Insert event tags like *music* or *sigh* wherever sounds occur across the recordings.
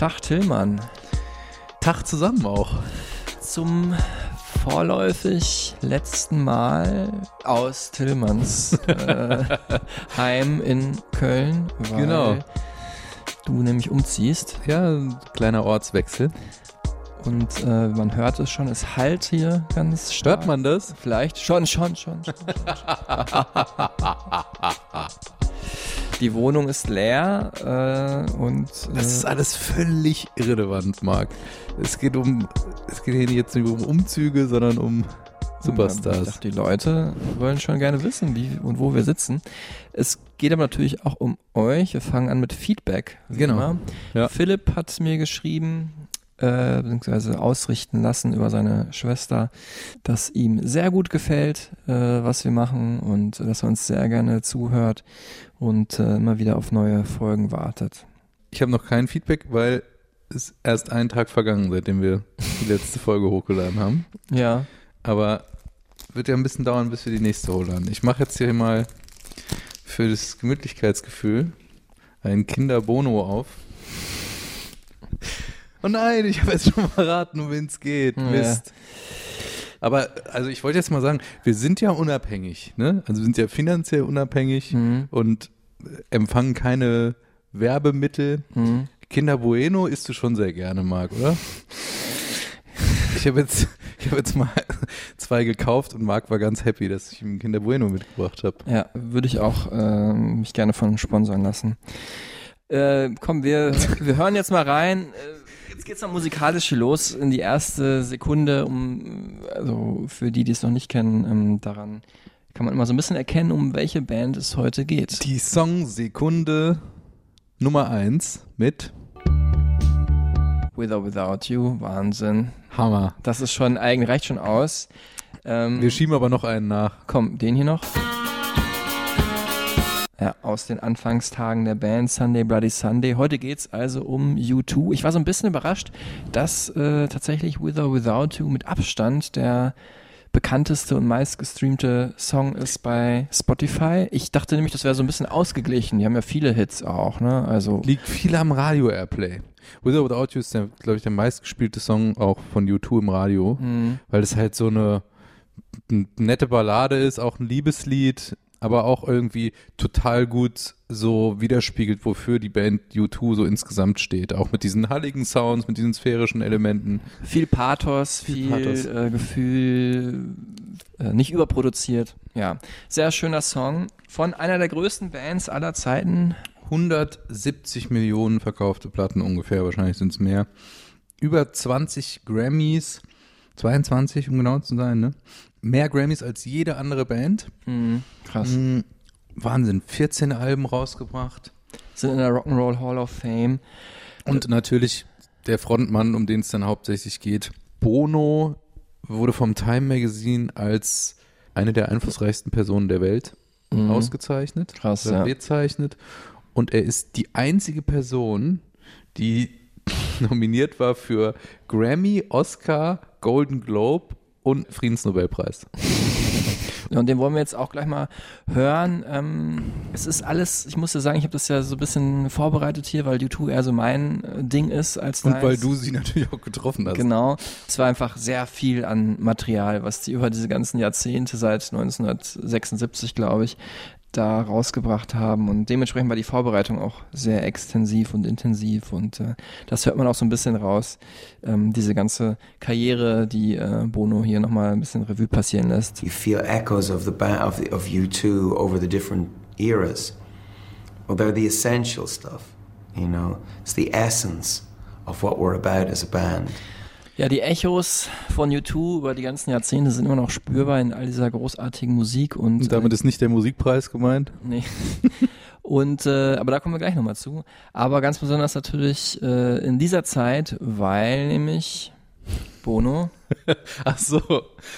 Tag Tillmann. Tag zusammen auch. Zum vorläufig letzten Mal aus Tillmanns äh, *laughs* Heim in Köln, weil Genau. du nämlich umziehst Ja, ein kleiner Ortswechsel. und äh, man hört es schon, es halt hier ganz stark. Hört man das? Vielleicht schon, schon, schon. schon, schon, schon. *laughs* Die Wohnung ist leer äh, und äh, Das ist alles völlig irrelevant, Marc. Es geht um, es geht hier jetzt nicht um Umzüge, sondern um Superstars. dachte, die Leute wollen schon gerne wissen, wie und wo wir sitzen. Es geht aber natürlich auch um euch. Wir fangen an mit Feedback. Genau. Ja. Philipp hat mir geschrieben, äh, beziehungsweise ausrichten lassen über seine Schwester, dass ihm sehr gut gefällt, äh, was wir machen und dass er uns sehr gerne zuhört und äh, immer wieder auf neue Folgen wartet. Ich habe noch kein Feedback, weil es erst einen Tag vergangen, seitdem wir die letzte Folge hochgeladen haben. Ja, Aber wird ja ein bisschen dauern, bis wir die nächste hochladen. Ich mache jetzt hier mal für das Gemütlichkeitsgefühl einen Kinderbono auf. Oh nein, ich habe jetzt schon verraten, um wen es geht. Ja. Mist. Aber also ich wollte jetzt mal sagen, wir sind ja unabhängig, ne? Also wir sind ja finanziell unabhängig Mhm. und empfangen keine Werbemittel. Mhm. Kinder Bueno isst du schon sehr gerne, Marc, oder? Ich habe jetzt, ich hab jetzt mal zwei gekauft und Marc war ganz happy, dass ich ihm Kinder Bueno mitgebracht habe. Ja, würde ich auch ähm, mich gerne von sponsern lassen. Äh, komm, wir, wir hören jetzt mal rein. Äh, Jetzt geht's noch musikalisch los in die erste Sekunde, um also für die, die es noch nicht kennen, ähm, daran kann man immer so ein bisschen erkennen, um welche Band es heute geht. Die Songsekunde Nummer eins mit With or Without You, Wahnsinn. Hammer. Das ist schon eigen, reicht schon aus. Ähm, Wir schieben aber noch einen nach. Komm, den hier noch. Ja, aus den Anfangstagen der Band Sunday Bloody Sunday. Heute geht's also um U2. Ich war so ein bisschen überrascht, dass äh, tatsächlich With or Without You mit Abstand der bekannteste und meistgestreamte Song ist bei Spotify. Ich dachte nämlich, das wäre so ein bisschen ausgeglichen. Die haben ja viele Hits auch, ne? Also Liegt viel am Radio-Airplay. With or Without You ist, glaube ich, der meistgespielte Song auch von U2 im Radio, mh, weil es halt so eine n- nette Ballade ist, auch ein Liebeslied, aber auch irgendwie total gut so widerspiegelt, wofür die Band U2 so insgesamt steht. Auch mit diesen halligen Sounds, mit diesen sphärischen Elementen. viel Pathos, Viel viel, Pathos. Äh, Gefühl, äh, nicht überproduziert. Ja, sehr schöner Song von einer der größten Bands aller Zeiten. 170 Millionen verkaufte Platten ungefähr, wahrscheinlich sind es mehr. Über 20 Grammys, 22 um genau zu sein, ne? Mehr Grammys als jede andere Band. Mhm, krass. Mhm. Wahnsinn, 14 Alben rausgebracht. Sind in der Rock'n'Roll Hall of Fame. Und natürlich der Frontmann, um den es dann hauptsächlich geht. Bono wurde vom Time Magazine als eine der einflussreichsten Personen der Welt Mhm. ausgezeichnet. Krass, ja. bezeichnet. Und er ist die einzige Person, die *laughs* nominiert war für Grammy, Oscar, Golden Globe und Friedensnobelpreis. *laughs* Und den wollen wir jetzt auch gleich mal hören. Ähm, es ist alles, ich muss dir sagen, ich habe das ja so ein bisschen vorbereitet hier, weil U2 eher so mein äh, Ding ist als Und deins. weil du sie *laughs* natürlich auch getroffen hast. Genau. Es war einfach sehr viel an Material, was die über diese ganzen Jahrzehnte seit 1976, glaube ich, da rausgebracht haben. Und dementsprechend war die Vorbereitung auch sehr extensiv und intensiv. Und äh, das hört man auch so ein bisschen raus. Ähm, diese ganze Karriere, die äh, Bono hier nochmal ein bisschen Revue passieren lässt. You feel echoes of the band of, the, of U2 over the different eras. Well, they're the essential stuff. You know, it's the essence of what we're about as a band. Ja, die Echos von U2 über die ganzen Jahrzehnte sind immer noch spürbar in all dieser großartigen Musik und, Und damit äh, ist nicht der Musikpreis gemeint. Nee. *laughs* Und äh, aber da kommen wir gleich nochmal zu. Aber ganz besonders natürlich äh, in dieser Zeit, weil nämlich Bono. *laughs* Ach so,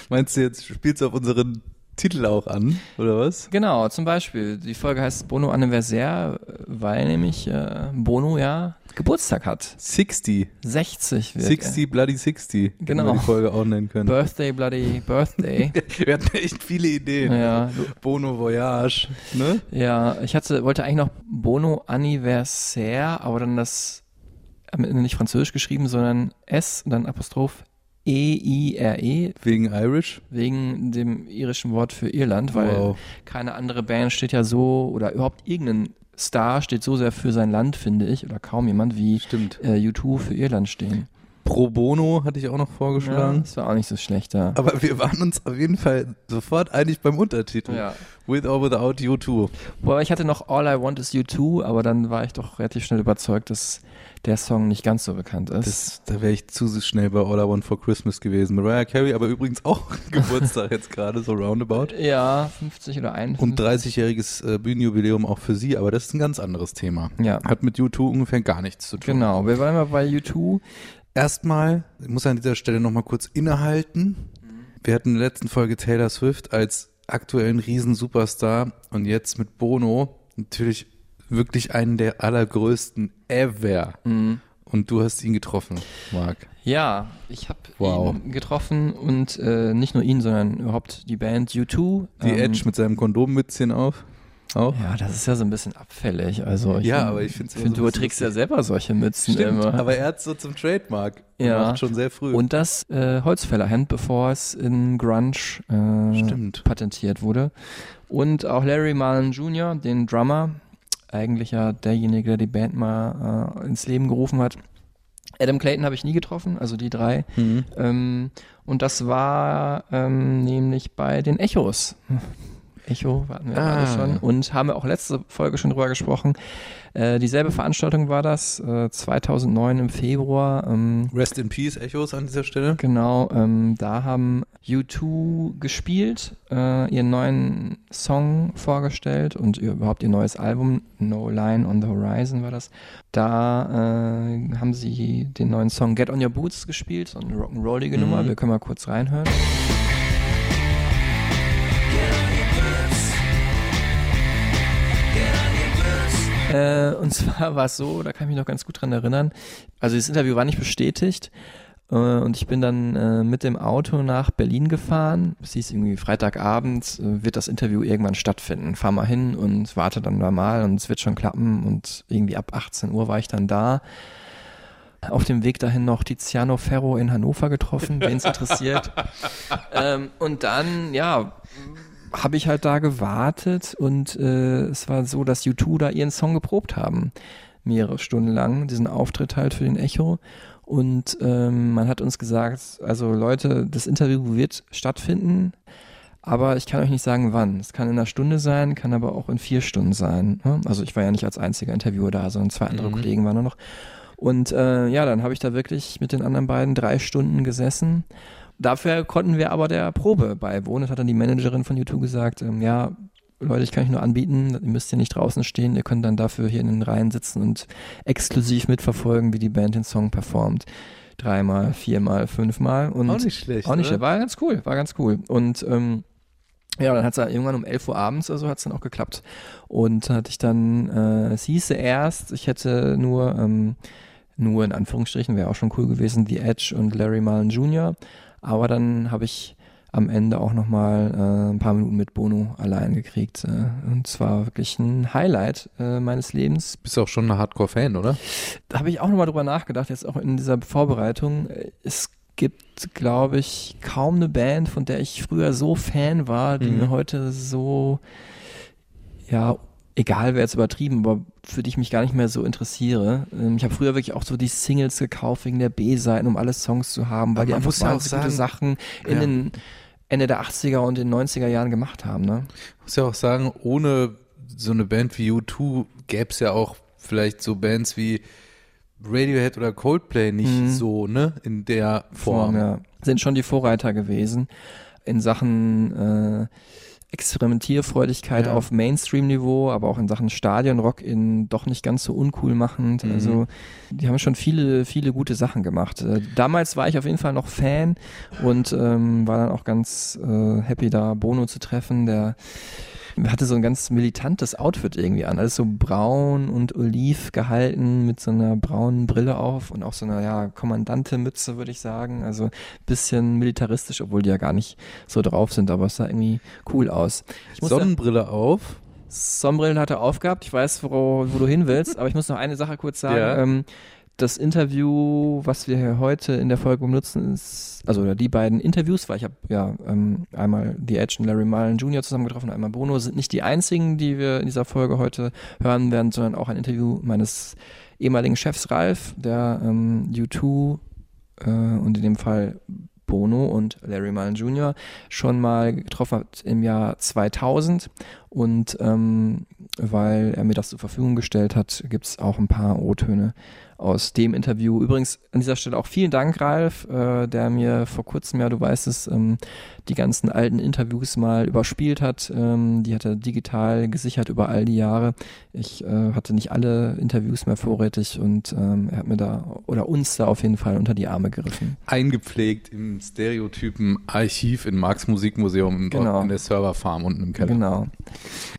meinst du jetzt, spielst du auf unseren Titel auch an, oder was? Genau, zum Beispiel. Die Folge heißt Bono Anniversaire, weil nämlich äh, Bono ja Geburtstag hat. 60. 60 wird 60 Bloody 60. hätten Genau. Wir die Folge auch nennen er. können. Birthday Bloody Birthday. *laughs* Wir hatten echt viele Ideen. ja, Bono Voyage, ne? ja, ich hatte wollte eigentlich noch Bono Anniversaire, aber dann das am Ende nicht französisch geschrieben, sondern S und dann Apostroph E I R E Wegen Irish. wegen dem irischen Wort für Irland, weil Wow. keine andere Band steht ja so oder überhaupt irgendein Star steht so sehr für sein Land, finde ich, oder kaum jemand wie Stimmt. äh, U2 für Irland stehen. Pro Bono hatte ich auch noch vorgeschlagen. das war auch nicht so schlecht da. Aber wir waren uns auf jeden Fall sofort einig beim Untertitel. Ja. With or without you too. Wobei ich hatte noch All I Want Is You Too, aber dann war ich doch relativ schnell überzeugt, dass der Song nicht ganz so bekannt ist. Das, da wäre ich zu schnell bei All I Want for Christmas gewesen. Mariah Carey, aber übrigens auch *laughs* Geburtstag jetzt gerade, so roundabout. ja, 50 oder 51. Und 30-jähriges äh, Bühnenjubiläum auch für sie, aber das ist ein ganz anderes Thema. Ja. Hat mit U2 ungefähr gar nichts zu tun. Genau, wir waren mal bei U2. Erstmal, ich muss an dieser Stelle nochmal kurz innehalten. Wir hatten in der letzten Folge Taylor Swift als aktuellen Riesen-Superstar und jetzt mit Bono natürlich wirklich einen der allergrößten ever. Mhm. Und du hast ihn getroffen, Marc. Ja, ich habe Wow. ihn getroffen und äh, nicht nur ihn, sondern überhaupt die Band U2. Die Ähm, Edge mit seinem Kondommützchen auf. Auch. Ja, das ist ja so ein bisschen abfällig. Also ich Ja, find- aber ich find's immer find, so du trägst ja selber solche Mützen Stimmt, immer. aber er hat so zum Trademark Ja. gemacht, schon sehr früh. Und das äh, Holzfällerhand, bevor es in Grunge äh, Stimmt. patentiert wurde. Und auch Larry Marlin Jr., den Drummer, eigentlich ja derjenige, der die Band mal äh, ins Leben gerufen hat. Adam Clayton habe ich nie getroffen, also die drei. Mhm. Ähm, und das war ähm, nämlich bei den Echos. Echo hatten wir Ah. gerade schon und haben wir auch letzte Folge schon drüber gesprochen. Äh, dieselbe Veranstaltung war das, äh, 2009 im Februar. Ähm, Rest in Peace, Echos an dieser Stelle. Genau, ähm, da haben U2 gespielt, äh, ihren neuen Song vorgestellt und überhaupt ihr neues Album, No Line on the Horizon war das. Da äh, haben sie den neuen Song Get on Your Boots gespielt, so eine rock'n'rollige Mhm. Nummer. Wir können mal kurz reinhören. Äh, und *laughs* zwar war es so, da kann ich mich noch ganz gut dran erinnern. Also das Interview war nicht bestätigt. Äh, und ich bin dann äh, mit dem Auto nach Berlin gefahren. Es hieß irgendwie Freitagabend äh, wird das Interview irgendwann stattfinden. Fahr mal hin und warte dann da mal und es wird schon klappen. Und irgendwie ab 18 Uhr war ich dann da. Auf dem Weg dahin noch Tiziano Ferro in Hannover getroffen, wen es interessiert. *laughs* ähm, und dann, ja, habe ich halt da gewartet und äh, es war so, dass U2 da ihren Song geprobt haben. Mehrere Stunden lang, diesen Auftritt halt für den Echo. Und ähm, man hat uns gesagt, also Leute, das Interview wird stattfinden, aber ich kann euch nicht sagen, wann. Es kann in einer Stunde sein, kann aber auch in vier Stunden sein. ne? Also ich war ja nicht als einziger Interviewer da, sondern zwei andere Kollegen waren nur noch. Und äh, ja, dann habe ich da wirklich mit den anderen beiden drei Stunden gesessen. Dafür konnten wir aber der Probe beiwohnen. Das hat dann die Managerin von YouTube gesagt, ähm, ja, Leute, ich kann euch nur anbieten, ihr müsst hier nicht draußen stehen, ihr könnt dann dafür hier in den Reihen sitzen und exklusiv mitverfolgen, wie die Band den Song performt. Dreimal, viermal, fünfmal. Und Auch nicht schlecht. auch nicht, oder? schlecht. war ganz cool, war ganz cool. Und ähm, ja, dann hat es irgendwann um 11 Uhr abends oder so hat es dann auch geklappt. Und hatte ich dann, äh, es hieße erst, ich hätte nur, ähm, nur in Anführungsstrichen, wäre auch schon cool gewesen, The Edge und Larry Mullen Jr. Aber dann habe ich am Ende auch nochmal äh, ein paar Minuten mit Bono allein gekriegt. Äh, und zwar wirklich ein Highlight äh, meines Lebens. Bist auch schon ein Hardcore-Fan, oder? Da habe ich auch nochmal drüber nachgedacht, jetzt auch in dieser Vorbereitung. Es gibt, glaube ich, kaum eine Band, von der ich früher so Fan war, die Mhm. mir heute so, ja, egal wäre jetzt übertrieben, aber für die ich mich gar nicht mehr so interessiere. Ähm, Ich habe früher wirklich auch so die Singles gekauft wegen der B-Seiten, um alle Songs zu haben, weil die man einfach ja auch wahnsinnig gute sagen- Sachen in Ja. den Ende der 80er und den 90er Jahren gemacht haben, ne? muss ja auch sagen, ohne so eine Band wie U2 gäbe es ja auch vielleicht so Bands wie Radiohead oder Coldplay nicht Mhm. so, ne? In der Form. ja. Sind schon die Vorreiter gewesen in Sachen äh, Experimentierfreudigkeit Ja. auf Mainstream-Niveau, aber auch in Sachen Stadionrock in doch nicht ganz so uncool machend. Mhm. Also die haben schon viele, viele gute Sachen gemacht. Äh, damals war ich auf jeden Fall noch Fan und ähm, war dann auch ganz äh, happy, da Bono zu treffen, der hatte so ein ganz militantes Outfit irgendwie an. Alles so braun und oliv gehalten mit so einer braunen Brille auf und auch so einer, ja, Kommandante-Mütze, würde ich sagen. Also bisschen militaristisch, obwohl die ja gar nicht so drauf sind, aber es sah irgendwie cool aus. Sonnenbrille auf. Sonnenbrillen hat er aufgehabt. Ich weiß, wo, wo du hin willst, *laughs* aber ich muss noch eine Sache kurz sagen. Ja. Ähm, das Interview, was wir heute in der Folge benutzen, ist, also die beiden Interviews, weil ich habe ja ähm, einmal The Edge und Larry Mullen Jr. zusammengetroffen und einmal Bono, sind nicht die einzigen, die wir in dieser Folge heute hören werden, sondern auch ein Interview meines ehemaligen Chefs Ralf, der ähm, U2 äh, und in dem Fall Bono und Larry Mullen Jr. schon mal getroffen hat im Jahr 2000 und ähm, weil er mir das zur Verfügung gestellt hat, gibt es auch ein paar O-Töne aus dem Interview. Übrigens an dieser Stelle auch vielen Dank, Ralf, äh, der mir vor kurzem, ja, du weißt es, ähm, die ganzen alten Interviews mal überspielt hat. Ähm, die hat er digital gesichert über all die Jahre. Ich äh, hatte nicht alle Interviews mehr vorrätig und ähm, er hat mir da oder uns da auf jeden Fall unter die Arme gegriffen. Eingepflegt im Stereotypen-Archiv in Marx Musikmuseum in, Genau. in der Serverfarm unten im Keller. Genau.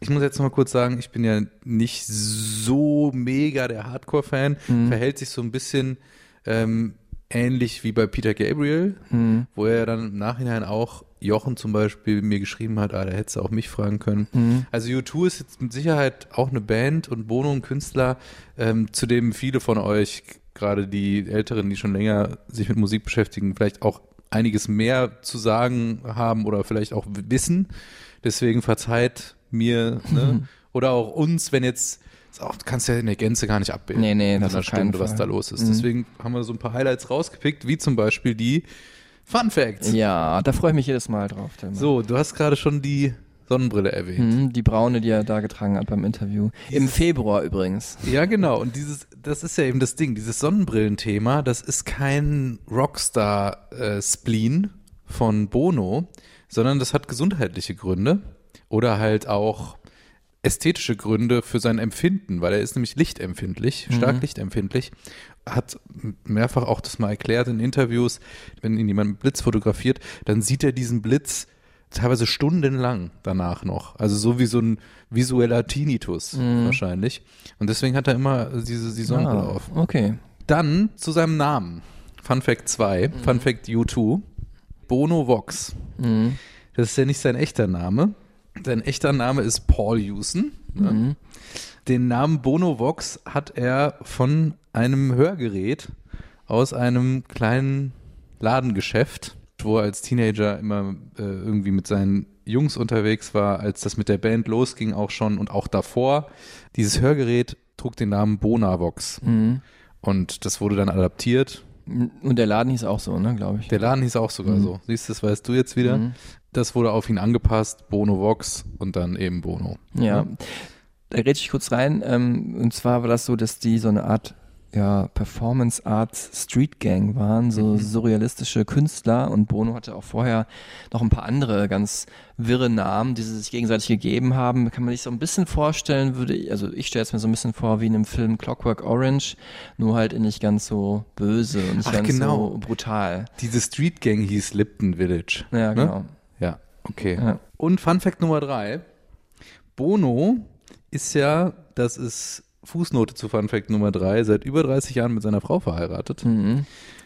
Ich muss jetzt noch mal kurz sagen, ich bin ja nicht so mega der Hardcore-Fan. Mhm. Verhält sich so ein bisschen ähm, ähnlich wie bei Peter Gabriel, Mhm. wo er dann im Nachhinein auch Jochen zum Beispiel mir geschrieben hat, ah, da hättest du auch mich fragen können. Mhm. Also U2 ist jetzt mit Sicherheit auch eine Band und Bono ein Künstler, ähm, zu dem viele von euch, gerade die Älteren, die schon länger sich mit Musik beschäftigen, vielleicht auch einiges mehr zu sagen haben oder vielleicht auch wissen. Deswegen verzeiht mir ne? *laughs* oder auch uns, wenn jetzt auch, du kannst ja in der Gänze gar nicht abbilden. Nee, nee, in das einer Stunde, was da los ist. Mhm. Deswegen haben wir so ein paar Highlights rausgepickt, wie zum Beispiel die Fun Facts. Ja, da freue ich mich jedes Mal drauf. Tillmann. So, du hast gerade schon die Sonnenbrille erwähnt. Mhm, die braune, die er da getragen hat beim Interview. Im Februar übrigens. Ja, genau. Und dieses, das ist ja eben das Ding, dieses Sonnenbrillenthema, das ist kein Rockstar-Spleen von Bono, sondern das hat gesundheitliche Gründe oder halt auch ästhetische Gründe für sein Empfinden, weil er ist nämlich lichtempfindlich, stark lichtempfindlich, hat mehrfach auch das mal erklärt in Interviews, wenn ihn jemand mit Blitz fotografiert, dann sieht er diesen Blitz teilweise stundenlang danach noch. Also so wie so ein visueller Tinnitus wahrscheinlich. Und deswegen hat er immer diese die Sonnenbrille Ah, auf. Okay. Dann zu seinem Namen. Fun Fact 2, Fun Fact U2. Bono Vox. Mhm. Das ist ja nicht sein echter Name. Sein echter Name ist Paul Hewson. Ne? Den Namen Bono Vox hat er von einem Hörgerät aus einem kleinen Ladengeschäft, wo er als Teenager immer äh, irgendwie mit seinen Jungs unterwegs war, als das mit der Band losging auch schon und auch davor. Dieses Hörgerät trug den Namen Bonavox. Mhm. Und das wurde dann adaptiert. Und der Laden hieß auch so, ne, glaube ich. Der Laden hieß auch sogar so. Siehst du, das weißt du jetzt wieder. Mhm. Das wurde auf ihn angepasst, Bono Vox und dann eben Bono. Ja. Da rede ich kurz rein. Ähm, und zwar war das so, dass die so eine Art ja, Performance Art Street Gang waren, so surrealistische Künstler und Bono hatte auch vorher noch ein paar andere ganz wirre Namen, die sie sich gegenseitig gegeben haben. Kann man sich so ein bisschen vorstellen, würde ich, also ich stelle es mir so ein bisschen vor wie in dem Film Clockwork Orange, nur halt nicht ganz so böse und nicht Ach, ganz genau. so brutal. Diese Street Gang hieß Lipton Village. Ja, ne? genau. Ja, okay. Ja. Und Fun Fact Nummer drei. Bono ist ja, das ist Fußnote zu Fun Fact Nummer drei, seit über 30 Jahren mit seiner Frau verheiratet, Mhm.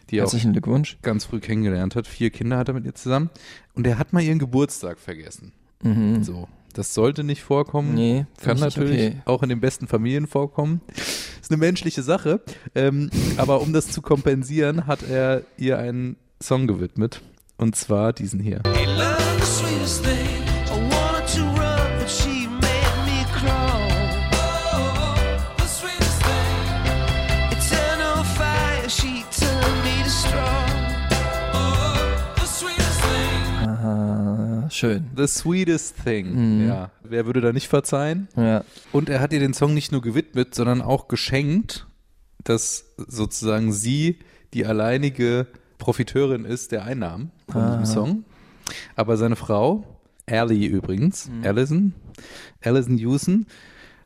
die er Herzlichen Glückwunsch. ganz früh kennengelernt hat. Vier Kinder hat er mit ihr zusammen. Und er hat mal ihren Geburtstag vergessen. Mhm. So. Das sollte nicht vorkommen. Nee, Kann natürlich okay. auch in den besten Familien vorkommen. Ist eine menschliche Sache. Ähm, aber um das zu kompensieren, hat er ihr einen Song gewidmet. Und zwar diesen hier. Thing. Aha, schön. The Sweetest Thing. Mhm. Ja. Wer würde da nicht verzeihen? Ja. Und er hat ihr den Song nicht nur gewidmet, sondern auch geschenkt, dass sozusagen sie die alleinige Profiteurin ist der Einnahmen von Ah. diesem Song. Aber seine Frau Ali übrigens, Allison, Allison Houston,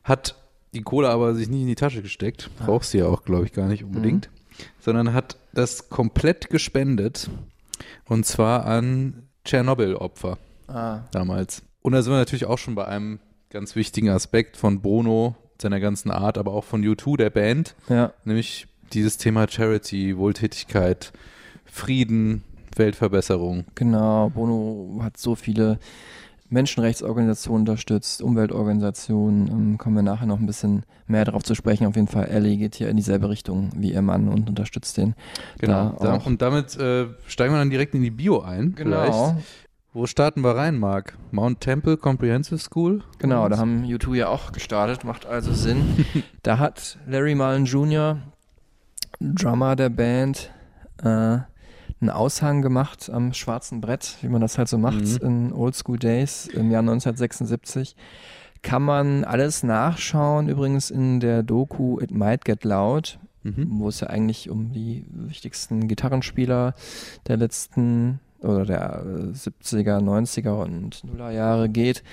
hat die Kohle aber sich nicht in die Tasche gesteckt, braucht sie ja auch, glaube ich, gar nicht unbedingt, sondern hat das komplett gespendet und zwar an Tschernobyl-Opfer Ah, damals. Und da sind wir natürlich auch schon bei einem ganz wichtigen Aspekt von Bono, seiner ganzen Art, aber auch von U2, der Band, ja. nämlich dieses Thema Charity, Wohltätigkeit, Frieden, Weltverbesserung. Genau, Bono hat so viele Menschenrechtsorganisationen unterstützt, Umweltorganisationen, ähm, kommen wir nachher noch ein bisschen mehr darauf zu sprechen. Auf jeden Fall, Ellie geht hier in dieselbe Richtung wie ihr Mann und unterstützt den. Genau. Da Da, auch. und damit äh, steigen wir dann direkt in die Bio ein. Genau, Vielleicht. Wo starten wir rein, Marc? Mount Temple Comprehensive School? genau, da haben U2 ja auch gestartet, macht also Sinn. *laughs* da hat Larry Mullen Jr., Drummer der Band, äh, einen Aushang gemacht am schwarzen Brett, wie man das halt so macht in Oldschool Days im Jahr 1976. Kann man alles nachschauen, übrigens in der Doku It Might Get Loud, Mhm. wo es ja eigentlich um die wichtigsten Gitarrenspieler der letzten oder der äh, 70er, 90er und Nuller Jahre geht.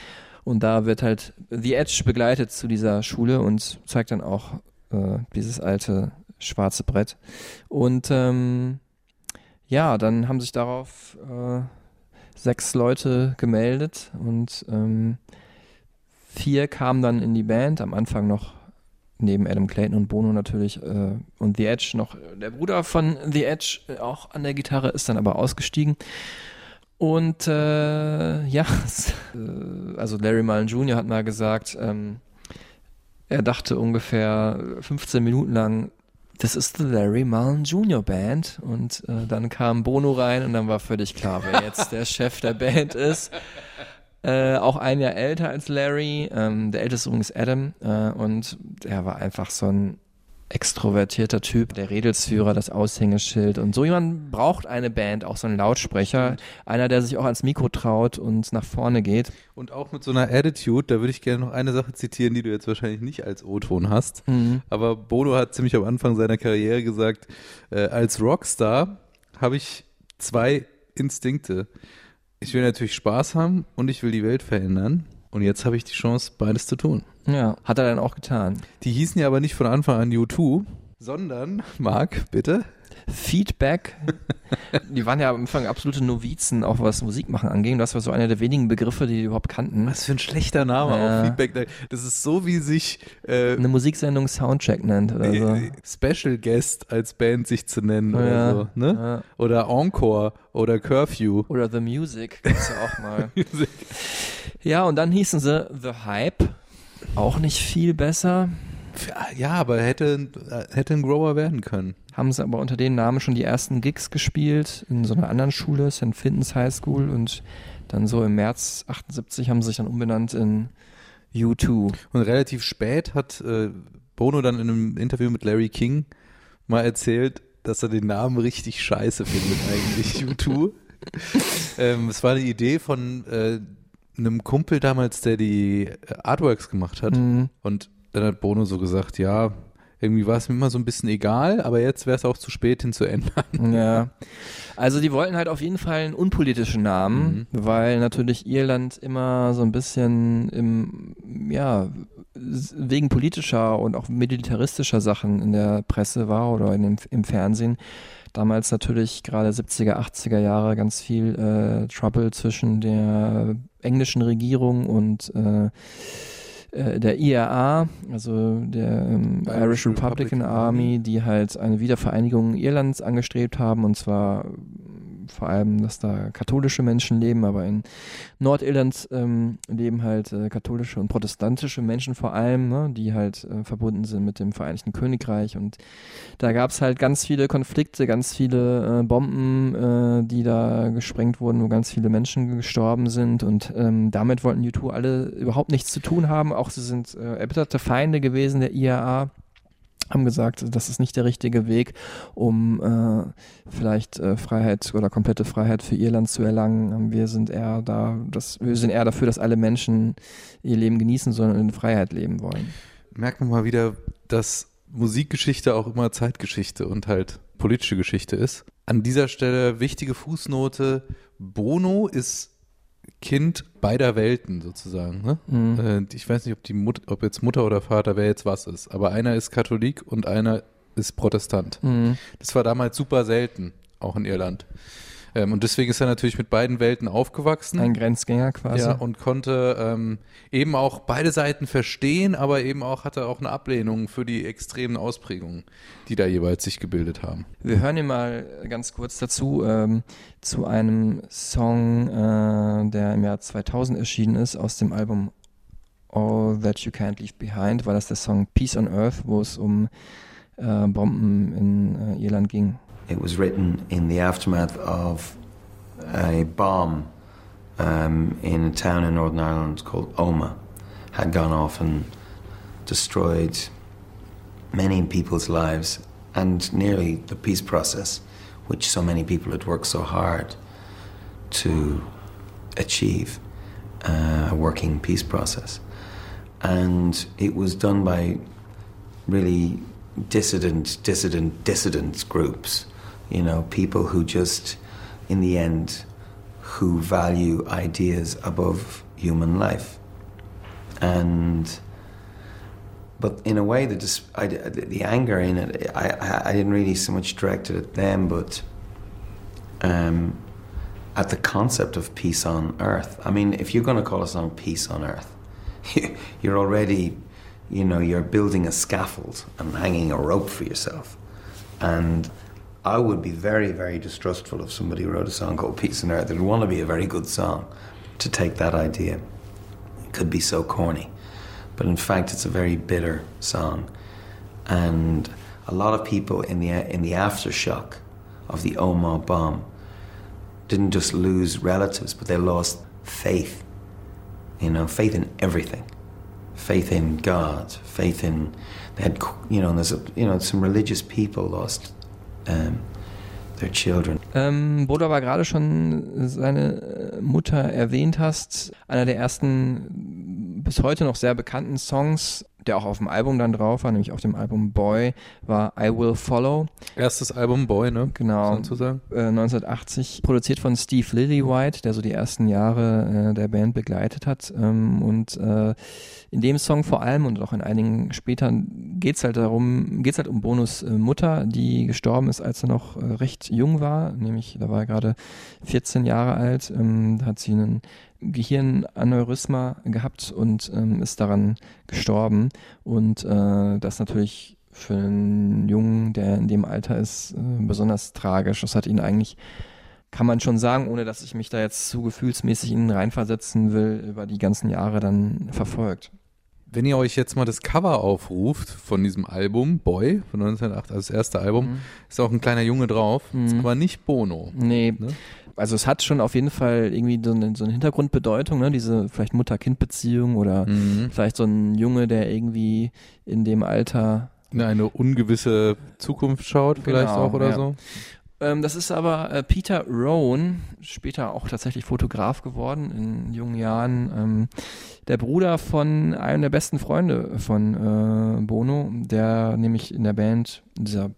Und da wird halt The Edge begleitet zu dieser Schule und zeigt dann auch äh, dieses alte schwarze Brett. Und ähm, ja, dann haben sich darauf äh, sechs Leute gemeldet und ähm, vier kamen dann in die Band. Am Anfang noch neben Adam Clayton und Bono natürlich äh, und The Edge noch der Bruder von The Edge äh, auch an der Gitarre ist dann aber ausgestiegen. Und äh, ja, *laughs* äh, also Larry Mullen Jr. hat mal gesagt, ähm, er dachte ungefähr 15 Minuten lang, das ist the Larry Mullen Jr. Band. Und äh, dann kam Bono rein und dann war völlig klar, wer jetzt der Chef der Band ist. Äh, auch ein Jahr älter als Larry. Ähm, der älteste übrigens Adam. Äh, und er war einfach so ein extrovertierter Typ, der Redelsführer, das Aushängeschild. Und so jemand braucht eine Band, auch so einen Lautsprecher. Einer, der sich auch ans Mikro traut und nach vorne geht. Und auch mit so einer Attitude, da würde ich gerne noch eine Sache zitieren, die du jetzt wahrscheinlich nicht als O-Ton hast. Aber Bono hat ziemlich am Anfang seiner Karriere gesagt, äh, als Rockstar habe ich zwei Instinkte. Ich will natürlich Spaß haben und ich will die Welt verändern. Und jetzt habe ich die Chance, beides zu tun. Ja, hat er dann auch getan. Die hießen ja aber nicht von Anfang an U2, sondern, Marc, bitte? Feedback. *laughs* Die waren ja am Anfang absolute Novizen, auch was Musikmachen anging. Das war so einer der wenigen Begriffe, die die überhaupt kannten. Was für ein schlechter Name Ja. auch, Feedback. Das ist so, wie sich äh, Eine Musiksendung Soundcheck nennt oder so. äh, Special Guest als Band sich zu nennen Ja, oder so, ne? ja. Oder Encore oder Curfew. Oder The Music gibt's ja auch mal. *laughs* ja, und dann hießen sie The Hype. Auch nicht viel besser. Ja, aber hätte, hätte ein Grower werden können. Haben sie aber unter dem Namen schon die ersten Gigs gespielt in so einer anderen Schule, St. Fintons High School. Und dann so im März 78 haben sie sich dann umbenannt in U2. Und relativ spät hat äh, Bono dann in einem Interview mit Larry King mal erzählt, dass er den Namen richtig scheiße findet eigentlich, U2. *laughs* ähm, es war eine Idee von äh, einem Kumpel damals, der die äh, Artworks gemacht hat. Mhm. Und dann hat Bono so gesagt, ja, irgendwie war es mir immer so ein bisschen egal, aber jetzt wäre es auch zu spät hin zu ändern. *laughs* Ja. Also die wollten halt auf jeden Fall einen unpolitischen Namen, weil natürlich Irland immer so ein bisschen im, ja, wegen politischer und auch militaristischer Sachen in der Presse war oder in im Fernsehen. Damals natürlich gerade 70er, 80er Jahre ganz viel äh, Trouble zwischen der englischen Regierung und äh, äh, der IRA, also der ähm, Irish Republican Republican Army, die halt eine Wiedervereinigung Irlands angestrebt haben und zwar vor allem, dass da katholische Menschen leben, aber in Nordirland ähm, leben halt äh, katholische und protestantische Menschen vor allem, ne, die halt äh, verbunden sind mit dem Vereinigten Königreich. Und da gab es halt ganz viele Konflikte, ganz viele äh, Bomben, äh, die da gesprengt wurden, wo ganz viele Menschen gestorben sind. Und ähm, damit wollten U2 alle überhaupt nichts zu tun haben. Auch sie sind äh, erbitterte Feinde gewesen der IAA haben gesagt, das ist nicht der richtige Weg, um äh, vielleicht äh, Freiheit oder komplette Freiheit für Irland zu erlangen. Wir sind eher da, das, wir sind eher dafür, dass alle Menschen ihr Leben genießen sollen und in Freiheit leben wollen. Merkt man mal wieder, dass Musikgeschichte auch immer Zeitgeschichte und halt politische Geschichte ist. An dieser Stelle wichtige Fußnote. Bono ist Kind beider Welten sozusagen. Ne? Mhm. Äh, ich weiß nicht, ob, die Mut ob jetzt Mutter oder Vater, wer jetzt was ist, aber einer ist Katholik und einer ist Protestant. Mhm. Das war damals super selten, auch in Irland. Ähm, und deswegen ist er natürlich mit beiden Welten aufgewachsen. Ein Grenzgänger quasi. Ja, und konnte ähm, eben auch beide Seiten verstehen, aber eben auch hatte auch eine Ablehnung für die extremen Ausprägungen, die da jeweils sich gebildet haben. Wir hören hier mal ganz kurz dazu, ähm, zu einem Song, äh, der im Jahr 2000 erschienen ist, aus dem Album All That You Can't Leave Behind, war das der Song Peace on Earth, wo es um äh, Bomben in äh, Irland ging. It was written in the aftermath of a bomb um, in a town in Northern Ireland called Omagh had gone off and destroyed many people's lives and nearly the peace process, which so many people had worked so hard to achieve uh, a working peace process. And it was done by really dissident, dissident, dissident groups. You know, people who just, in the end, who value ideas above human life. And, but in a way, the, I, the anger in it, I, I, I didn't really so much direct it at them, but um, at the concept of peace on earth. I mean, if you're going to call us on Peace on Earth, *laughs* you're already, you know, you're building a scaffold and hanging a rope for yourself. And I would be very, very distrustful if somebody wrote a song called Peace on Earth. It would want to be a very good song to take that idea. It could be so corny. But in fact, it's a very bitter song. And a lot of people in the, in the aftershock of the Omagh bomb didn't just lose relatives, but they lost faith. You know, faith in everything. Faith in God. Faith in they had, you know, there's a, you know, some religious people lost um, their children. Ähm, wo du aber gerade schon seine äh, Mutter erwähnt hast, einer der ersten bis heute noch sehr bekannten Songs, der auch auf dem Album dann drauf war, nämlich auf dem Album Boy, war I Will Follow. Erstes Album Boy, ne? Genau. Sozusagen. Äh, 1980, produziert von Steve Lillywhite, der so die ersten Jahre äh, der Band begleitet hat. Ähm, und äh, in dem Song vor allem und auch in einigen später geht's halt darum, geht's halt um Bonus äh, Mutter, die gestorben ist, als er noch äh, recht jung war, nämlich da war er gerade 14 Jahre alt, ähm, da hat sie einen Gehirnaneurysma gehabt und ähm, ist daran gestorben. Und äh, das natürlich für einen Jungen, der in dem Alter ist, äh, besonders tragisch. Das hat ihn eigentlich, kann man schon sagen, ohne dass ich mich da jetzt zu gefühlsmäßig in ihn reinversetzen will, über die ganzen Jahre dann verfolgt. Wenn ihr euch jetzt mal das Cover aufruft von diesem Album, Boy, von 1908, also das erste Album, Mhm. ist auch ein kleiner Junge drauf, Mhm. aber nicht Bono. Nee, Ne? Also es hat schon auf jeden Fall irgendwie so eine, so eine Hintergrundbedeutung, ne? diese vielleicht Mutter-Kind-Beziehung oder Mhm. vielleicht so ein Junge, der irgendwie in dem Alter In eine ungewisse Zukunft schaut, vielleicht Genau, auch oder ja. so. Ähm, das ist aber äh, Peter Rowan, später auch tatsächlich Fotograf geworden in jungen Jahren. Ähm, der Bruder von einem der besten Freunde von äh, Bono, der nämlich in der Band, in dieser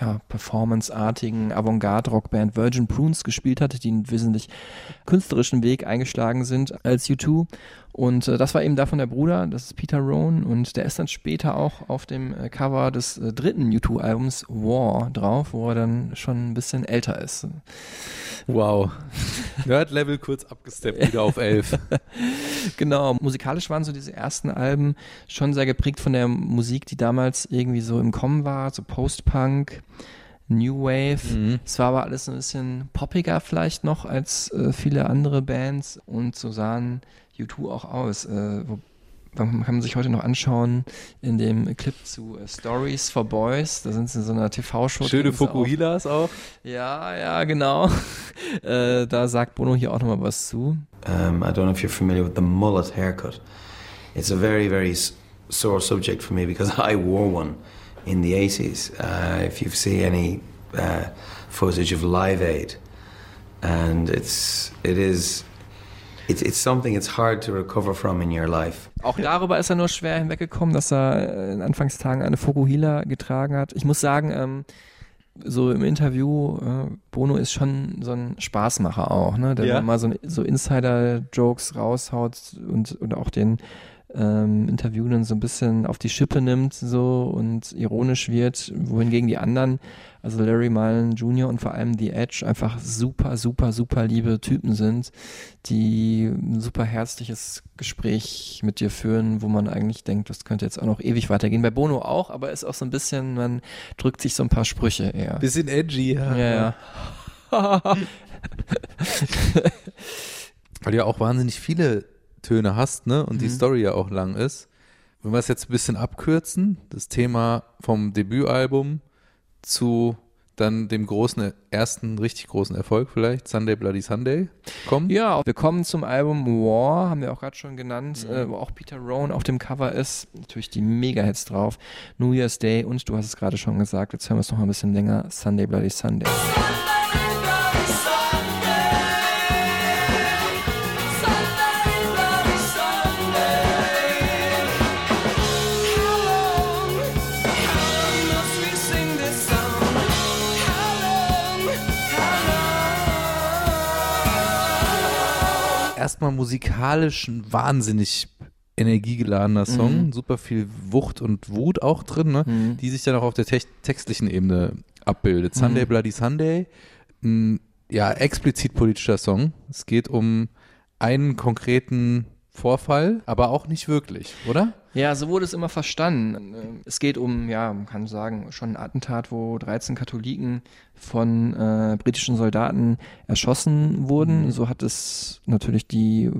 ja, performanceartigen Avantgarde-Rockband Virgin Prunes gespielt hat, die einen wesentlich künstlerischen Weg eingeschlagen sind als U2. Und äh, das war eben davon der Bruder, das ist Peter Rowan und der ist dann später auch auf dem äh, Cover des äh, dritten U2-Albums War drauf, wo er dann schon ein bisschen älter ist. Wow. *laughs* Nerd-Level kurz abgesteppt, wieder auf 11. *laughs* Genau, musikalisch waren so diese ersten Alben schon sehr geprägt von der Musik, die damals irgendwie so im Kommen war, so Post-Punk, New Wave. Mhm. Es war aber alles ein bisschen poppiger vielleicht noch als äh, viele andere Bands und so sahen U2 auch aus. Äh, wo, man kann sich heute noch anschauen in dem Clip zu äh, Stories for Boys. Da sind sie in so einer TV-Show. Schöne. Fukuhilas auch. Ja, ja, genau. *laughs* äh, da sagt Bono hier auch nochmal was zu. Um, I don't know if you're familiar with the mullet haircut. It's a very, very sore subject for me because *laughs* I wore one in the 80s. Uh, if you see any uh, footage of Live Aid, and it's it is it's it's something it's hard to recover from in your life. Auch darüber ist er nur schwer hinweggekommen, dass er äh, in Anfangstagen eine Fokuhila getragen hat. Ich muss sagen, ähm, so im Interview, äh, Bono ist schon so ein Spaßmacher auch, ne? Der Ja. mal so, so Insider-Jokes raushaut und, und auch den ähm, Interviewenden so ein bisschen auf die Schippe nimmt so und ironisch wird, wohingegen die anderen, also Larry Mullen Jr. und vor allem The Edge einfach super, super, super liebe Typen sind, die ein super herzliches Gespräch mit dir führen, wo man eigentlich denkt, das könnte jetzt auch noch ewig weitergehen. Bei Bono auch, aber ist auch so ein bisschen, man drückt sich so ein paar Sprüche eher. Bisschen edgy, ja. Ja, ja. *laughs* Weil du ja auch wahnsinnig viele Töne hast, ne? Und die Mhm. Story ja auch lang ist. Wenn wir es jetzt ein bisschen abkürzen, das Thema vom Debütalbum zu dann dem großen, ersten richtig großen Erfolg vielleicht, Sunday Bloody Sunday, kommen. Ja, wir kommen zum Album War, haben wir auch gerade schon genannt, äh, wo auch Peter Rowan auf dem Cover ist. Natürlich die Mega-Hits drauf. New Year's Day und du hast es gerade schon gesagt, jetzt hören wir es noch mal ein bisschen länger, Sunday Bloody Sunday. Erstmal musikalisch ein wahnsinnig energiegeladener Song, Mhm. super viel Wucht und Wut auch drin, ne? Mhm. die sich dann auch auf der tech- textlichen Ebene abbildet. Sunday Mhm. Bloody Sunday, ein ja, explizit politischer Song. Es geht um einen konkreten Vorfall, aber auch nicht wirklich, oder? Ja, so wurde es immer verstanden. Es geht um, ja, man kann sagen, schon ein Attentat, wo 13 Katholiken von äh, britischen Soldaten erschossen wurden. So hat es natürlich die,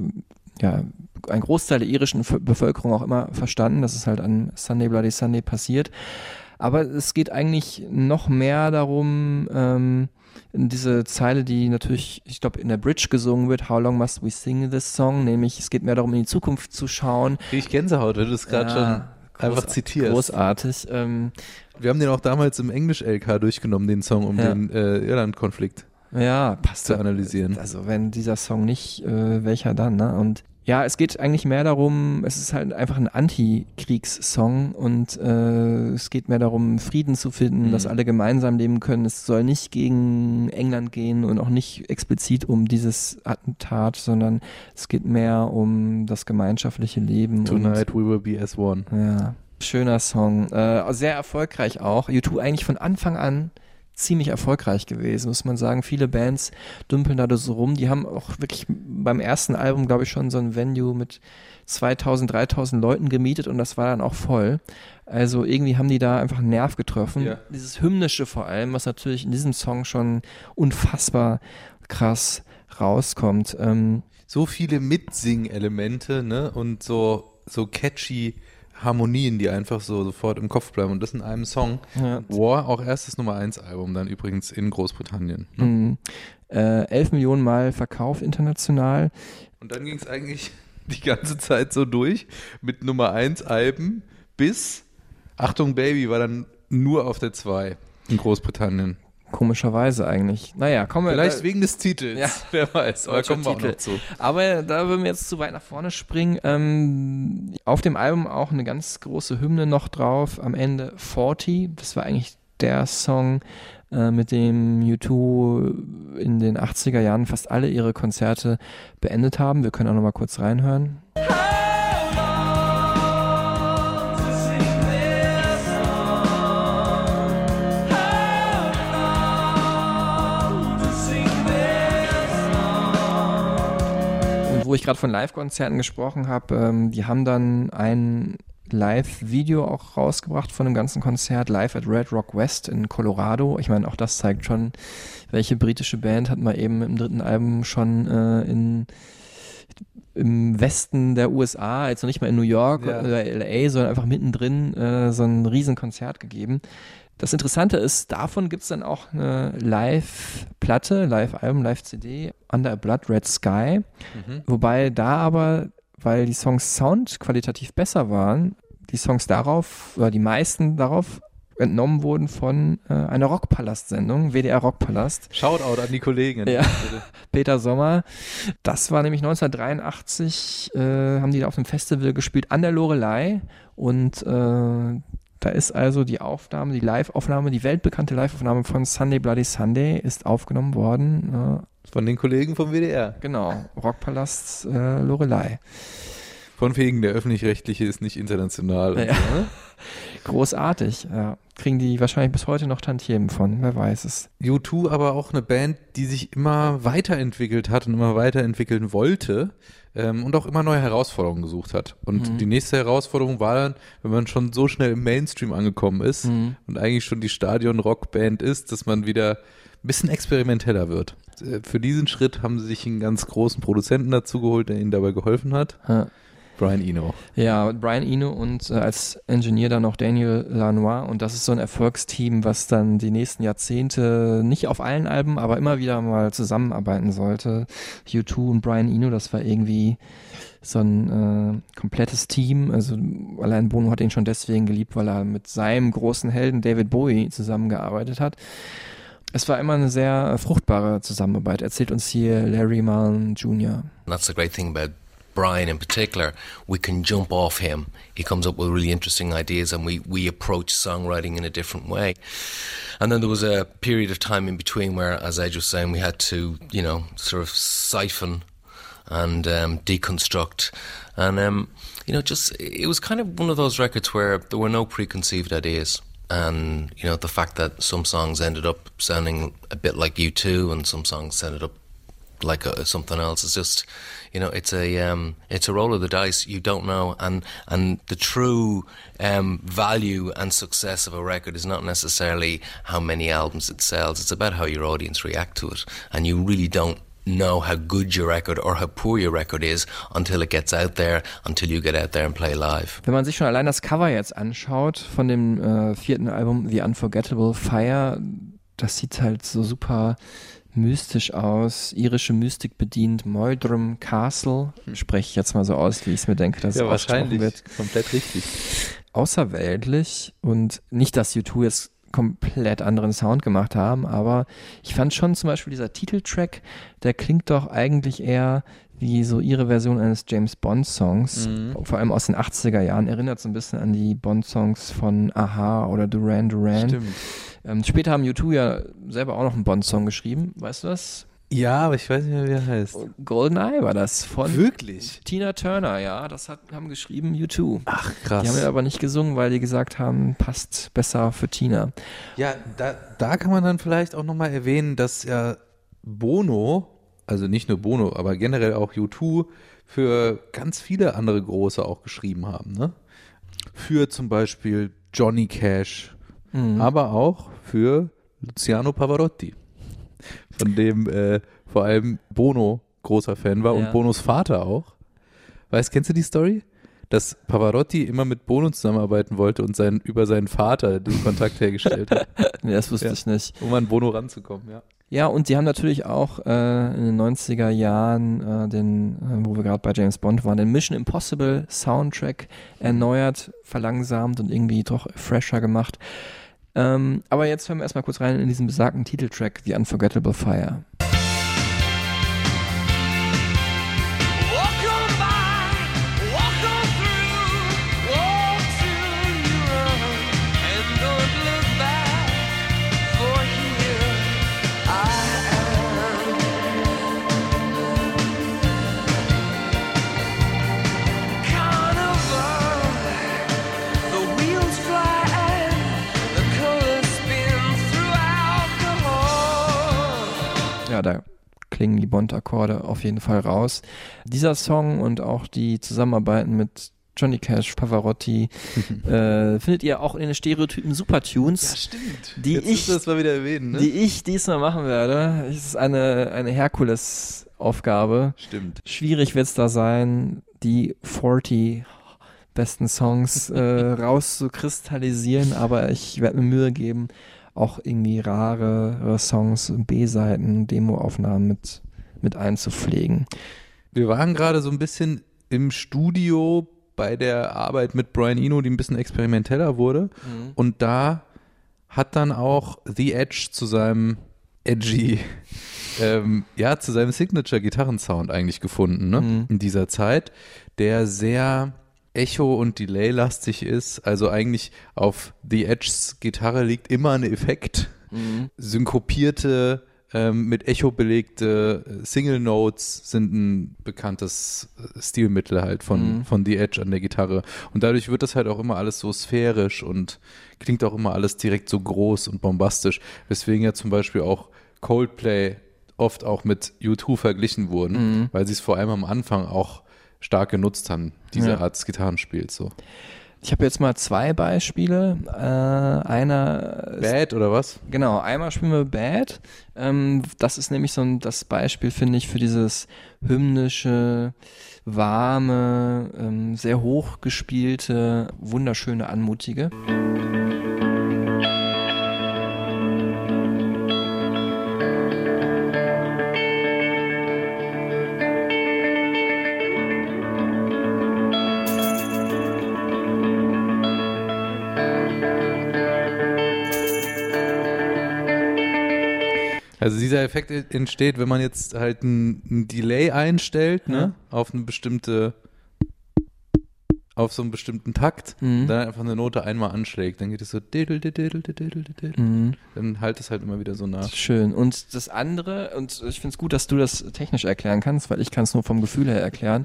ja, ein Großteil der irischen Bevölkerung auch immer verstanden, dass es halt an Sunday Bloody Sunday passiert. Aber es geht eigentlich noch mehr darum, ähm, diese Zeile, die natürlich, ich glaube, in der Bridge gesungen wird, How long must we sing this song? Nämlich, es geht mehr darum, in die Zukunft zu schauen. Ich Gänsehaut, wenn du es gerade Ja, schon einfach zitierst. Großartig. Ähm, Wir haben den auch damals im Englisch-LK durchgenommen, den Song, um Ja. den äh, Irland-Konflikt ja, passt zu analysieren. Also wenn dieser Song nicht, äh, welcher dann, ne? Und ja, es geht eigentlich mehr darum, es ist halt einfach ein Anti-Kriegssong und äh, es geht mehr darum, Frieden zu finden, Mhm. dass alle gemeinsam leben können. Es soll nicht gegen England gehen und auch nicht explizit um dieses Attentat, sondern es geht mehr um das gemeinschaftliche Leben. Tonight we will be as one. Ja, schöner Song. Äh, sehr erfolgreich auch. U2 eigentlich von Anfang an ziemlich erfolgreich gewesen, muss man sagen. Viele Bands dümpeln da so rum. Die haben auch wirklich beim ersten Album, glaube ich, schon so ein Venue mit 2000, 3000 Leuten gemietet und das war dann auch voll. Also irgendwie haben die da einfach einen Nerv getroffen. Ja. Dieses Hymnische vor allem, was natürlich in diesem Song schon unfassbar krass rauskommt. Ähm, So viele Mitsing-Elemente, ne? Und so, so catchy Harmonien, die einfach so sofort im Kopf bleiben. Und das in einem Song. ja. War, auch erstes Nummer 1 Album, dann übrigens in Großbritannien. Ne? Mhm. Äh, 11 Millionen Mal verkauft international. Und dann ging es eigentlich *laughs* die ganze Zeit so durch mit Nummer 1 Alben bis Achtung Baby war dann nur auf der 2 in Großbritannien. Komischerweise eigentlich. Naja, kommen wir Vielleicht wegen des Titels. Ja. *laughs* wer weiß. Aber kommen wir auch Titel. noch zu. Aber da würden wir jetzt zu weit nach vorne springen. Ähm, auf dem Album auch eine ganz große Hymne noch drauf. Am Ende 40. Das war eigentlich der Song, äh, mit dem U2 in den 80er Jahren fast alle ihre Konzerte beendet haben. Wir können auch noch mal kurz reinhören. Und wo ich gerade von Live-Konzerten gesprochen habe, ähm, die haben dann ein Live-Video auch rausgebracht von dem ganzen Konzert, live at Red Rock West in Colorado. Ich meine, auch das zeigt schon, welche britische Band hat man eben im dritten Album schon äh, in im Westen der USA, also nicht mal in New York Ja. oder LA, sondern einfach mittendrin äh, so ein Riesenkonzert gegeben. Das Interessante ist, davon gibt's dann auch eine Live-Platte, Live-Album, Live-CD, Under a Blood Red Sky. Mhm. Wobei da aber, weil die Songs Sound qualitativ besser waren, die Songs darauf, oder die meisten darauf entnommen wurden von äh, einer Rockpalast-Sendung, WDR Rockpalast. Shoutout an die Kollegen. Ja. *laughs* Peter Sommer. Das war nämlich 1983, äh, haben die da auf einem Festival gespielt an der Lorelei und äh, Da ist also die Aufnahme, die Live-Aufnahme, die weltbekannte Live-Aufnahme von Sunday Bloody Sunday ist aufgenommen worden. Äh, Von den Kollegen vom WDR. genau, Rockpalast äh, Lorelei. Von wegen, der öffentlich-rechtliche ist nicht international. Ja. so, ne? *laughs* Großartig. Ja. Kriegen die wahrscheinlich bis heute noch Tantiemen von, wer weiß es. U2 aber auch eine Band, die sich immer weiterentwickelt hat und immer weiterentwickeln wollte ähm, und auch immer neue Herausforderungen gesucht hat. Und Mhm. die nächste Herausforderung war dann, wenn man schon so schnell im Mainstream angekommen ist Mhm. und eigentlich schon die Stadion-Rockband ist, dass man wieder ein bisschen experimenteller wird. Äh, Für diesen Schritt haben sie sich einen ganz großen Produzenten dazu geholt, der ihnen dabei geholfen hat. Ja. Brian Eno. Ja, Brian Eno und äh, als Ingenieur dann noch Daniel Lanois und das ist so ein Erfolgsteam, was dann die nächsten Jahrzehnte nicht auf allen Alben, aber immer wieder mal zusammenarbeiten sollte. U2 und Brian Eno, das war irgendwie so ein äh, komplettes Team. Also allein Bono hat ihn schon deswegen geliebt, weil er mit seinem großen Helden David Bowie zusammengearbeitet hat. Es war immer eine sehr fruchtbare Zusammenarbeit, erzählt uns hier Larry Mullen Jr. That's the great thing about Brian in particular. We can jump off him. He comes up with really interesting ideas and we, we approach songwriting in a different way. And then there was a period of time in between where, as Edge was saying, we had to, you know, sort of siphon and um, deconstruct. And, um, you know, just, it was kind of one of those records where there were no preconceived ideas. And, you know, the fact that some songs ended up sounding a bit like U2 and some songs ended up like uh, something else. It's just, you know, it's a um, it's a roll of the dice. You don't know, and and the true um, value and success of a record is not necessarily how many albums it sells. It's about how your audience react to it, and you really don't know how good your record or how poor your record is until it gets out there, until you get out there and play live. Wenn man sich schon allein das Cover jetzt anschaut von dem äh, vierten Album The Unforgettable Fire, das sieht halt so super mystisch aus, irische Mystik bedient, Moydrum Castle, spreche ich jetzt mal so aus, wie ich es mir denke, dass es ausgesprochen wird. Komplett richtig. Außerweltlich und nicht, dass U2 jetzt komplett anderen Sound gemacht haben, aber ich fand schon zum Beispiel dieser Titeltrack, der klingt doch eigentlich eher wie so ihre Version eines James Bond Songs, vor allem aus den 80er Jahren, erinnert so ein bisschen an die Bond Songs von Aha oder Duran Duran. Stimmt. Ähm, später haben U2 ja selber auch noch einen Bond Song geschrieben, weißt du das? Ja, aber ich weiß nicht mehr, wie er heißt. Goldeneye war das von Wirklich? Tina Turner, ja, das hat, haben geschrieben U2. Ach, krass. Die haben ja aber nicht gesungen, weil die gesagt haben, passt besser für Tina. Ja, da, da kann man dann vielleicht auch nochmal erwähnen, dass ja Bono, also nicht nur Bono, aber generell auch U2 für ganz viele andere Große auch geschrieben haben. Ne? Für zum Beispiel Johnny Cash, aber auch für Luciano Pavarotti, von dem äh, vor allem Bono großer Fan war Ja. und Bonos Vater auch. Weißt, kennst du die Story? Dass Pavarotti immer mit Bono zusammenarbeiten wollte und sein, über seinen Vater den Kontakt hergestellt hat, *laughs* Nee, das wusste Ja. ich nicht. um an Bono ranzukommen, ja. Ja, und die haben natürlich auch äh, in den 90er Jahren, äh, den, äh, wo wir gerade bei James Bond waren, den Mission Impossible Soundtrack erneuert, verlangsamt und irgendwie doch fresher gemacht. Ähm, aber jetzt hören wir erstmal kurz rein in diesen besagten Titeltrack, The Unforgettable Fire. Da klingen die Bond-Akkorde auf jeden Fall raus. Dieser Song und auch die Zusammenarbeiten mit Johnny Cash, Pavarotti, *laughs* äh, findet ihr auch in den Stereotypen Supertunes. stimmt. Die Jetzt ich- das mal wieder erwähnen, ne? die ich diesmal machen werde. Es ist eine, eine Herkules-Aufgabe. stimmt. Schwierig wird es da sein, die 40 besten Songs äh, *laughs* rauszukristallisieren, aber ich werde mir Mühe geben, auch irgendwie rare Songs, B-Seiten, Demoaufnahmen mit, mit einzupflegen. Wir waren gerade so ein bisschen im Studio bei der Arbeit mit Brian Eno, die ein bisschen experimenteller wurde. Und da hat dann auch The Edge zu seinem edgy, *laughs* ähm, ja, zu seinem Signature-Gitarrensound eigentlich gefunden, ne? Mhm. In dieser Zeit, der sehr Echo und Delay lastig ist. Also eigentlich auf The Edges Gitarre liegt immer ein Effekt. Mhm. Synkopierte, ähm, mit Echo belegte äh, Single Notes sind ein bekanntes äh, Stilmittel halt von, Mhm. von The Edge an der Gitarre. Und dadurch wird das halt auch immer alles so sphärisch und klingt auch immer alles direkt so groß und bombastisch. Weswegen ja zum Beispiel auch Coldplay oft auch mit U2 verglichen wurden, Mhm. weil sie es vor allem am Anfang auch stark genutzt haben, diese Ja. Art des Gitarrenspiels. So. Ich habe jetzt mal zwei Beispiele. Äh, einer ist Bad oder was? Genau, einmal spielen wir Bad. Ähm, das ist nämlich so ein, das Beispiel, finde ich, für dieses hymnische, warme, ähm, sehr hoch gespielte, wunderschöne, anmutige. Also dieser Effekt entsteht, wenn man jetzt halt ein, Delay einstellt, ne, auf eine bestimmte, auf so einen bestimmten Takt, Mhm. dann einfach eine Note einmal anschlägt, dann geht es so diddle, diddle, diddle, diddle. Mhm. dann halt es halt immer wieder so nach. Schön. Und das andere, und ich finde es gut, dass du das technisch erklären kannst, weil ich kann es nur vom Gefühl her erklären,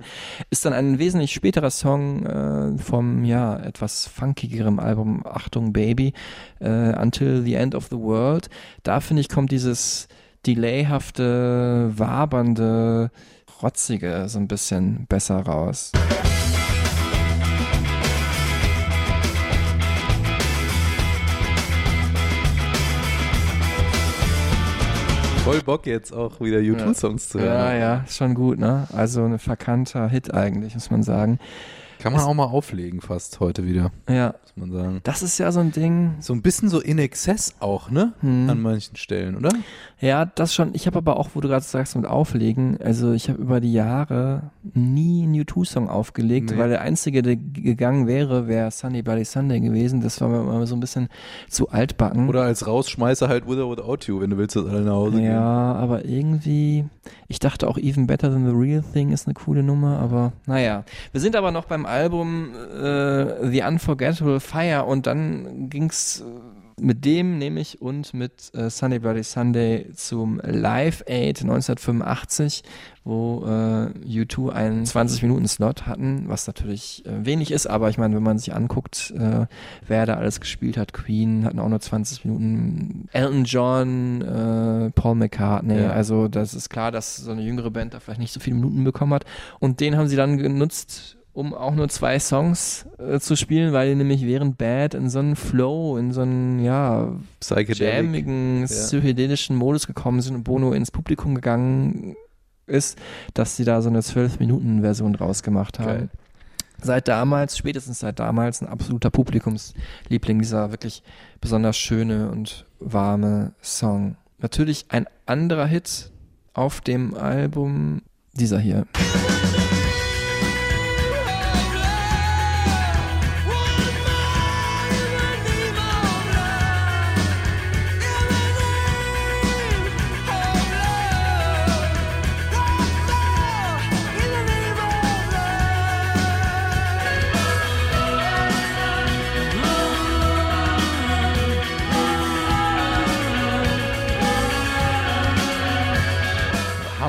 ist dann ein wesentlich späterer Song äh, vom, ja, etwas funkigerem Album Achtung Baby, äh, Until the End of the World. Da finde ich, kommt dieses delayhafte, wabernde, rotzige so ein bisschen besser raus. Voll Bock jetzt auch wieder U2-Songs zu hören. Ja, ja, ist schon gut, ne? Also ein verkannter Hit eigentlich, muss man sagen. Kann man auch mal auflegen fast heute wieder, Ja, muss man sagen. das ist ja so ein Ding. So ein bisschen so in Exzess auch, ne? Hm. An manchen Stellen, oder? Ja, das schon. Ich habe aber auch, wo du gerade sagst, mit Auflegen, also ich habe über die Jahre nie einen U2-Song aufgelegt, Nee. weil der einzige, der gegangen wäre, wäre Sunday Bloody Sunday gewesen. Das war mir immer so ein bisschen zu altbacken. Oder als Rausschmeißer halt With or Without You, wenn du willst, dass alle nach Hause gehen. ja, aber irgendwie, ich dachte auch Even Better Than the Real Thing ist eine coole Nummer, aber naja. Wir sind aber noch beim Album äh, The Unforgettable Fire und dann ging's äh, mit dem nämlich und mit äh, Sunday Bloody Sunday zum Live Aid 1985, wo äh, U2 einen 20-Minuten-Slot hatten, was natürlich äh, wenig ist, aber ich meine, wenn man sich anguckt, äh, wer da alles gespielt hat, Queen hatten auch nur 20 Minuten, Elton John, äh, Paul McCartney, Ja. also das ist klar, dass so eine jüngere Band da vielleicht nicht so viele Minuten bekommen hat und den haben sie dann genutzt, um auch nur zwei Songs äh, zu spielen, weil die nämlich während Bad in so einen Flow, in so einen, ja, jammigen, psychedelischen Modus gekommen sind und Bono ins Publikum gegangen ist, dass sie da so eine 12-Minuten-Version draus gemacht haben. Geil. Seit damals, spätestens seit damals, ein absoluter Publikumsliebling, dieser wirklich besonders schöne und warme Song. Natürlich ein anderer Hit auf dem Album, dieser hier.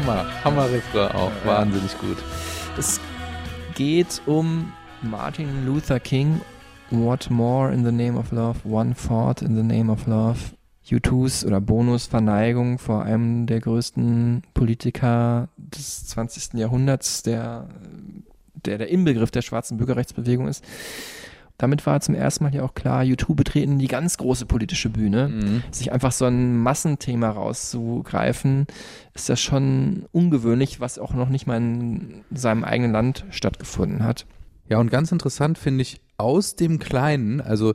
Hammer, Hammer-Refrain auch, wahnsinnig gut. Es geht um Martin Luther King. What more in the name of love? One thought in the name of love. U2s oder Bonus Verneigung vor einem der größten Politiker des 20. Jahrhunderts, der der, der Inbegriff der schwarzen Bürgerrechtsbewegung ist. Damit war zum ersten Mal hier auch klar, U2 betreten die ganz große politische Bühne. Mhm. Sich einfach so ein Massenthema rauszugreifen, ist ja schon ungewöhnlich, was auch noch nicht mal in seinem eigenen Land stattgefunden hat. Ja, und ganz interessant finde ich, aus dem Kleinen, also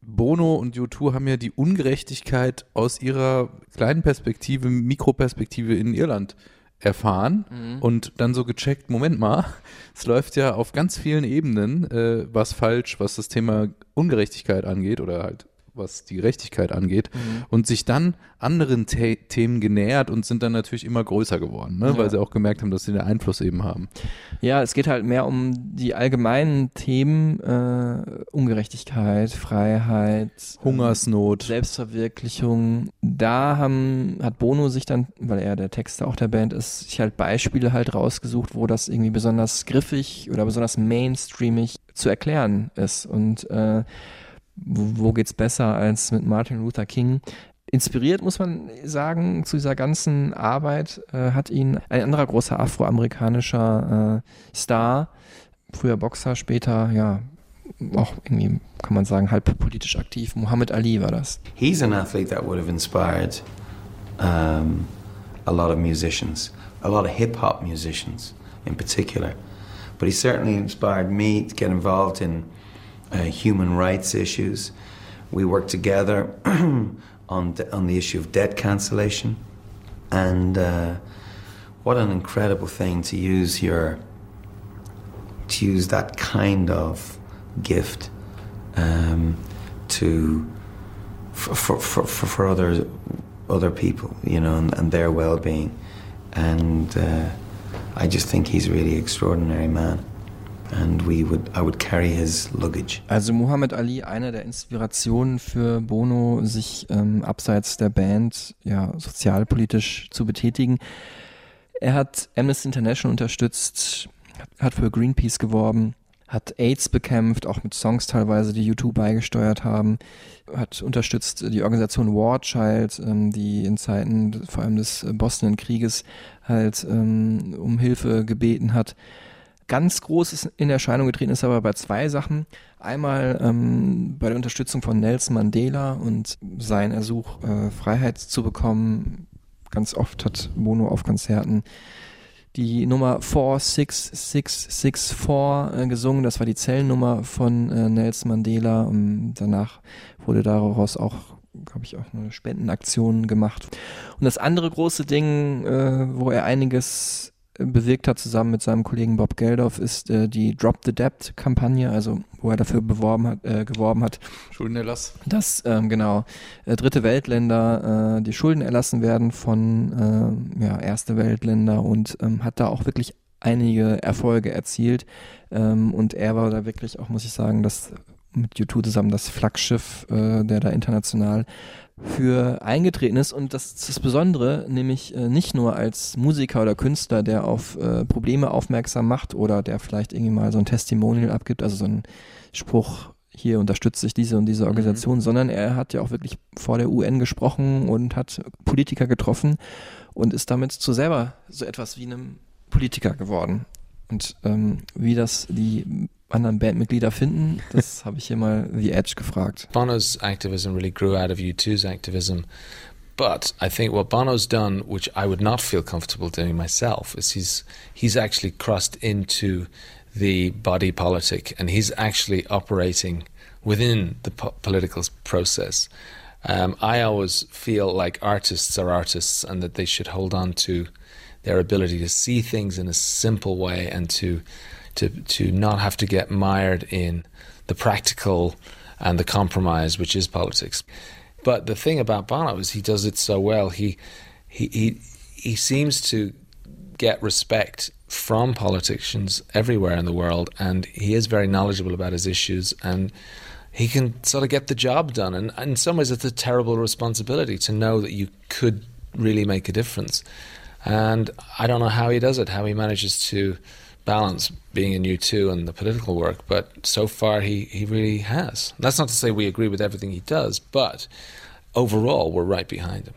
Bono und U2 haben ja die Ungerechtigkeit aus ihrer kleinen Perspektive, Mikroperspektive in Irland erfahren und dann so gecheckt, Moment mal, *laughs* es läuft ja auf ganz vielen Ebenen äh, was falsch, was das Thema Ungerechtigkeit angeht oder halt was die Gerechtigkeit angeht, Mhm. und sich dann anderen The Themen genähert und sind dann natürlich immer größer geworden, ne? Ja. weil sie auch gemerkt haben, dass sie den Einfluss eben haben. Ja, es geht halt mehr um die allgemeinen Themen, äh, Ungerechtigkeit, Freiheit, Hungersnot. Selbstverwirklichung. Da haben, hat Bono sich dann, weil er der Texter auch der Band ist, sich halt Beispiele halt rausgesucht, wo das irgendwie besonders griffig oder besonders mainstreamig zu erklären ist. Und äh, wo, wo geht's besser als mit Martin Luther King? Inspiriert, muss man sagen, zu dieser ganzen Arbeit äh, hat ihn ein anderer großer afroamerikanischer äh, Star, früher Boxer, später, ja, auch irgendwie, kann man sagen, halb politisch aktiv. Muhammad Ali war das. He's an athlete that would have inspired um, a lot of musicians, a lot of hip hop musicians in particular. But he certainly inspired me to get involved in uh, human rights issues. We worked together *clears throat* on on the issue of debt cancellation, and uh, what an incredible thing to use your to use that kind of gift um, to for, for, for, for other other people, you know, and, and their well-being. And uh, I just think he's a really extraordinary man. Would, would. Also Muhammad Ali, eine der Inspirationen für Bono, sich ähm, abseits der Band ja sozialpolitisch zu betätigen. Er hat Amnesty International unterstützt, hat für Greenpeace geworben, hat AIDS bekämpft, auch mit Songs teilweise, die YouTube beigesteuert haben, hat unterstützt die Organisation War Child, ähm, die in Zeiten vor allem des äh, Bosnienkrieges halt ähm, um Hilfe gebeten hat. Ganz groß ist in Erscheinung getreten ist aber bei zwei Sachen. Einmal ähm, bei der Unterstützung von Nelson Mandela und sein Ersuch, äh, Freiheit zu bekommen. Ganz oft hat Bono auf Konzerten die Nummer 46664 äh, gesungen. Das war die Zellennummer von äh, Nelson Mandela. Und danach wurde daraus auch, glaube ich, auch eine Spendenaktion gemacht. Und das andere große Ding, äh, wo er einiges bewirkt hat, zusammen mit seinem Kollegen Bob Geldof, ist äh, die Drop the Debt-Kampagne, also wo er dafür beworben hat, äh, geworben hat, Schuldenerlass. dass ähm, genau äh, dritte Weltländer äh, die Schulden erlassen werden von äh, ja, erste Weltländer und ähm, hat da auch wirklich einige Erfolge erzielt ähm, und er war da wirklich auch muss ich sagen das mit U2 zusammen das Flaggschiff äh, der da international für eingetreten ist und das ist das Besondere, nämlich äh, nicht nur als Musiker oder Künstler, der auf äh, Probleme aufmerksam macht oder der vielleicht irgendwie mal so ein Testimonial abgibt, also so ein Spruch, hier unterstütze ich diese und diese Organisation, sondern er hat ja auch wirklich vor der UN gesprochen und hat Politiker getroffen und ist damit zu selber so etwas wie einem Politiker geworden. Und ähm, wie das die anderen Bandmitglieder finden, das *laughs* habe ich hier mal The Edge gefragt. Bono's activism really grew out of U2's activism. But I think what Bono's done, which I would not feel comfortable doing myself, is he's he's actually crossed into the body politic and he's actually operating within the po- political process. Um, I always feel like artists are artists and that they should hold on to their ability to see things in a simple way and to to to not have to get mired in the practical and the compromise, which is politics. But the thing about Bono is he does it so well. He he he, he seems to get respect from politicians everywhere in the world, and he is very knowledgeable about his issues and. He can sort of get the job done, and in some ways, it's a terrible responsibility to know that you could really make a difference. And I don't know how he does it, how he manages to balance being in U2 and the political work, but so far he, he really has. That's not to say we agree with everything he does, but overall we're right behind him.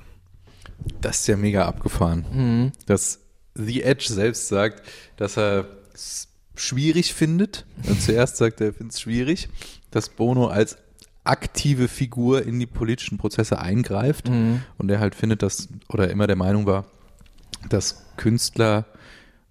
Das ist ja mega abgefahren. Mhm. Dass The Edge selbst sagt, dass er es schwierig findet. *laughs* Und zuerst sagt er, er findet es schwierig, dass Bono als aktive Figur in die politischen Prozesse eingreift. Mhm. Und er halt findet, dass, oder immer der Meinung war, dass Künstler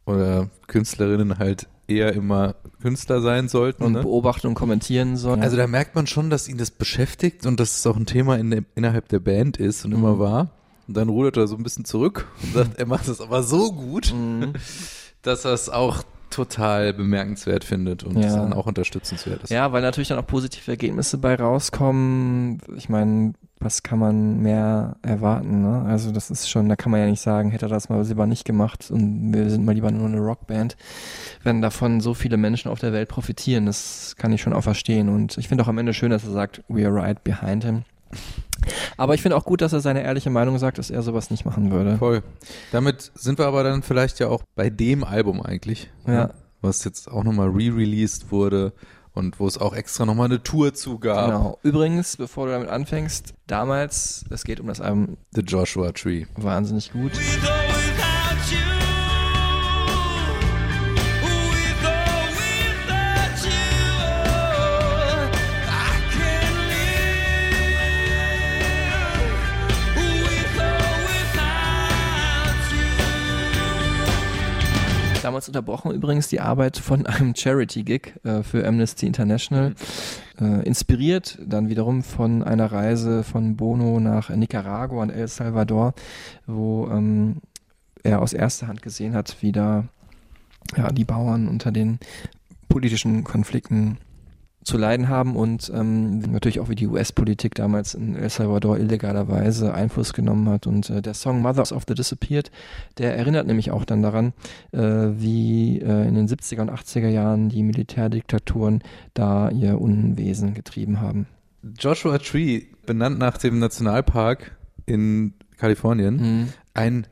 oder Künstlerinnen halt eher immer Künstler sein sollten. Und ne? beobachten und kommentieren soll. Also da merkt man schon, dass ihn das beschäftigt und dass es auch ein Thema in der, innerhalb der Band ist und immer Mhm. war. Und dann rudert er so ein bisschen zurück und sagt, er macht es aber so gut, Mhm. *laughs* dass er es auch total bemerkenswert findet und Ja. dann auch unterstützenswert ist. Ja, weil natürlich dann auch positive Ergebnisse bei rauskommen. Ich meine, was kann man mehr erwarten? Ne? Also das ist schon, da kann man ja nicht sagen, hätte er das mal lieber nicht gemacht und wir sind mal lieber nur eine Rockband. Wenn davon so viele Menschen auf der Welt profitieren, das kann ich schon auch verstehen. Und ich finde auch am Ende schön, dass er sagt, we are right behind him. Aber ich finde auch gut, dass er seine ehrliche Meinung sagt, dass er sowas nicht machen würde. Voll. Damit sind wir aber dann vielleicht ja auch bei dem Album eigentlich. Ja. ne, Was jetzt auch nochmal re-released wurde und wo es auch extra nochmal eine Tour zu gab. Genau. Übrigens, bevor du damit anfängst, damals, es geht um das Album The Joshua Tree. wahnsinnig gut. Damals unterbrochen übrigens die Arbeit von einem Charity-Gig äh, für Amnesty International. Äh, inspiriert dann wiederum von einer Reise von Bono nach Nicaragua und El Salvador, wo ähm, er aus erster Hand gesehen hat, wie da ja, die Bauern unter den politischen Konflikten zu leiden haben und ähm, natürlich auch wie die US-Politik damals in El Salvador illegalerweise Einfluss genommen hat. Und äh, der Song Mothers of the Disappeared, der erinnert nämlich auch dann daran, äh, wie äh, in den 70er und 80er Jahren die Militärdiktaturen da ihr Unwesen getrieben haben. Joshua Tree, benannt nach dem Nationalpark in Kalifornien. Mhm. Ein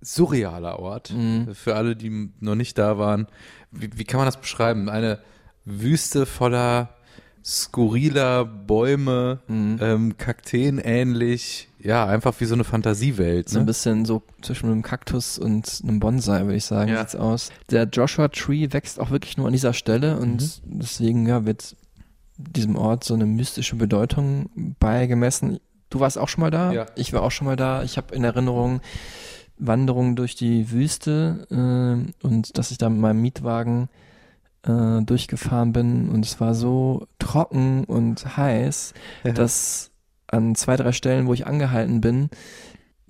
surrealer Ort. Mhm. Für alle, die noch nicht da waren. Wie, wie kann man das beschreiben? Eine Wüste voller skurriler Bäume, Mhm. ähm, Kakteen ähnlich. Ja, einfach wie so eine Fantasiewelt. So ein Ne? bisschen so zwischen einem Kaktus und einem Bonsai, würde ich sagen, Ja. sieht's aus. Der Joshua Tree wächst auch wirklich nur an dieser Stelle und deswegen ja, wird diesem Ort so eine mystische Bedeutung beigemessen. Du warst auch schon mal da? Ja. Ich war auch schon mal da. Ich habe in Erinnerung Wanderungen durch die Wüste äh, und dass ich da mit meinem Mietwagen äh, durchgefahren bin und es war so trocken und heiß, dass an zwei, drei Stellen, wo ich angehalten bin,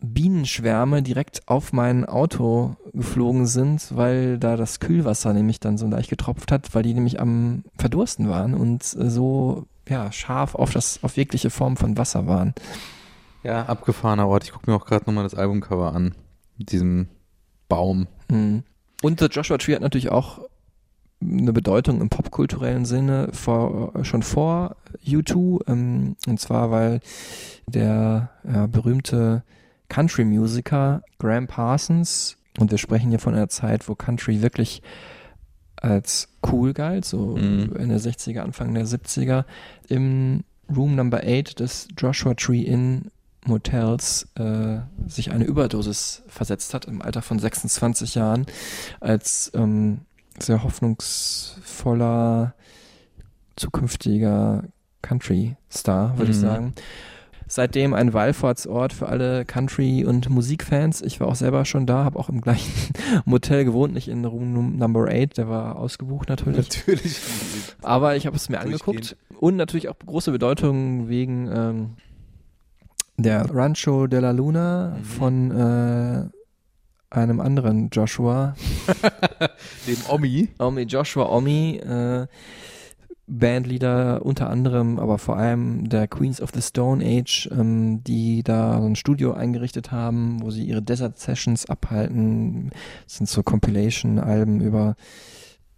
Bienenschwärme direkt auf mein Auto geflogen sind, weil da das Kühlwasser nämlich dann so leicht getropft hat, weil die nämlich am Verdursten waren und äh, so ja scharf auf das auf jegliche Form von Wasser waren. Ja, abgefahrener Ort. Ich gucke mir auch gerade nochmal das Albumcover an. Mit diesem Baum. Mhm. Und The Joshua Tree hat natürlich auch eine Bedeutung im popkulturellen Sinne vor, schon vor U2. Ähm, und zwar, weil der ja, berühmte Country-Musiker Graham Parsons, und wir sprechen hier von einer Zeit, wo Country wirklich als cool galt, so Mhm. in der 60er, Anfang der 70er, im Room Number 8 des Joshua Tree Inn Motels äh, sich eine Überdosis versetzt hat im Alter von 26 Jahren als ähm, sehr hoffnungsvoller zukünftiger Country-Star, würde ich Mhm. sagen. Seitdem ein Wallfahrtsort für alle Country- und Musikfans. Ich war auch selber schon da, habe auch im gleichen *laughs* Motel gewohnt, nicht in Room Num- Number 8, der war ausgebucht natürlich. Natürlich. Aber ich habe es mir angeguckt und natürlich auch große Bedeutung wegen ähm, der Rancho de la Luna von äh, einem anderen Joshua, *laughs* Dem Omi. Omi Joshua Omi, äh, Bandleader unter anderem, aber vor allem der Queens of the Stone Age, ähm, die da so ein Studio eingerichtet haben, wo sie ihre Desert Sessions abhalten. Das sind so Compilation-Alben über,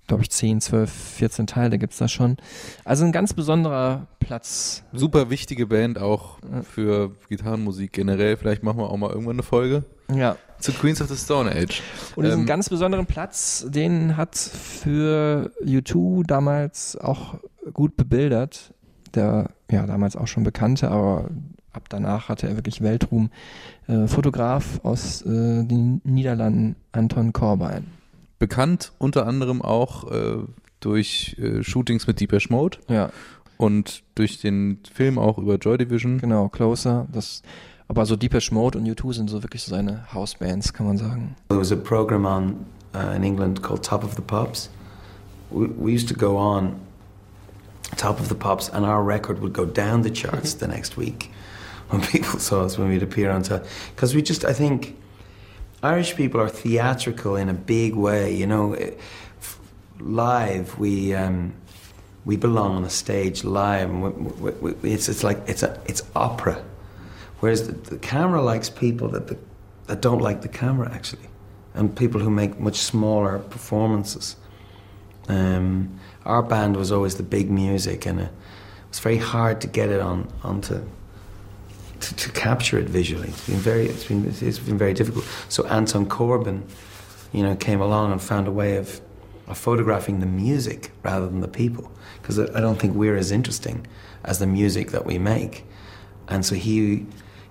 glaube ich, 10, 12, 14 Teile gibt's da schon. Also ein ganz besonderer Platz. Super wichtige Band auch für Gitarrenmusik generell. Vielleicht machen wir auch mal irgendwann eine Folge Ja. zu Queens of the Stone Age. Und diesen Ähm, ganz besonderen Platz, den hat für U2 damals auch gut bebildert. Der, ja, damals auch schon bekannte, aber ab danach hatte er wirklich Weltruhm. Äh, Fotograf aus äh, den Niederlanden, Anton Corbijn. bekannt unter anderem auch äh, durch äh, Shootings mit Deepesh Mode Ja, und durch den Film auch über Joy Division. genau, Closer. Das, aber so Deepesh Mode und U2 sind so wirklich so seine Housebands, kann man sagen. There was a program on uh, in England called Top of the Pops. We, we used to go on Top of the Pops, and our record would go down the charts the next week *laughs* when people saw us when we'd appear on top. Because we just, I think, Irish people are theatrical in a big way. You know, f- live we um, we belong on a stage live, we, we, we, it's it's like it's a it's opera, whereas the, the camera likes people that the, that don't like the camera actually, and people who make much smaller performances. Um, our band was always the big music, and it was very hard to get it on onto to, to capture it visually. It's been very it's been it's been very difficult. So Anton Corbin, you know, came along and found a way of, of photographing the music rather than the people, because I don't think we're as interesting as the music that we make, and so he.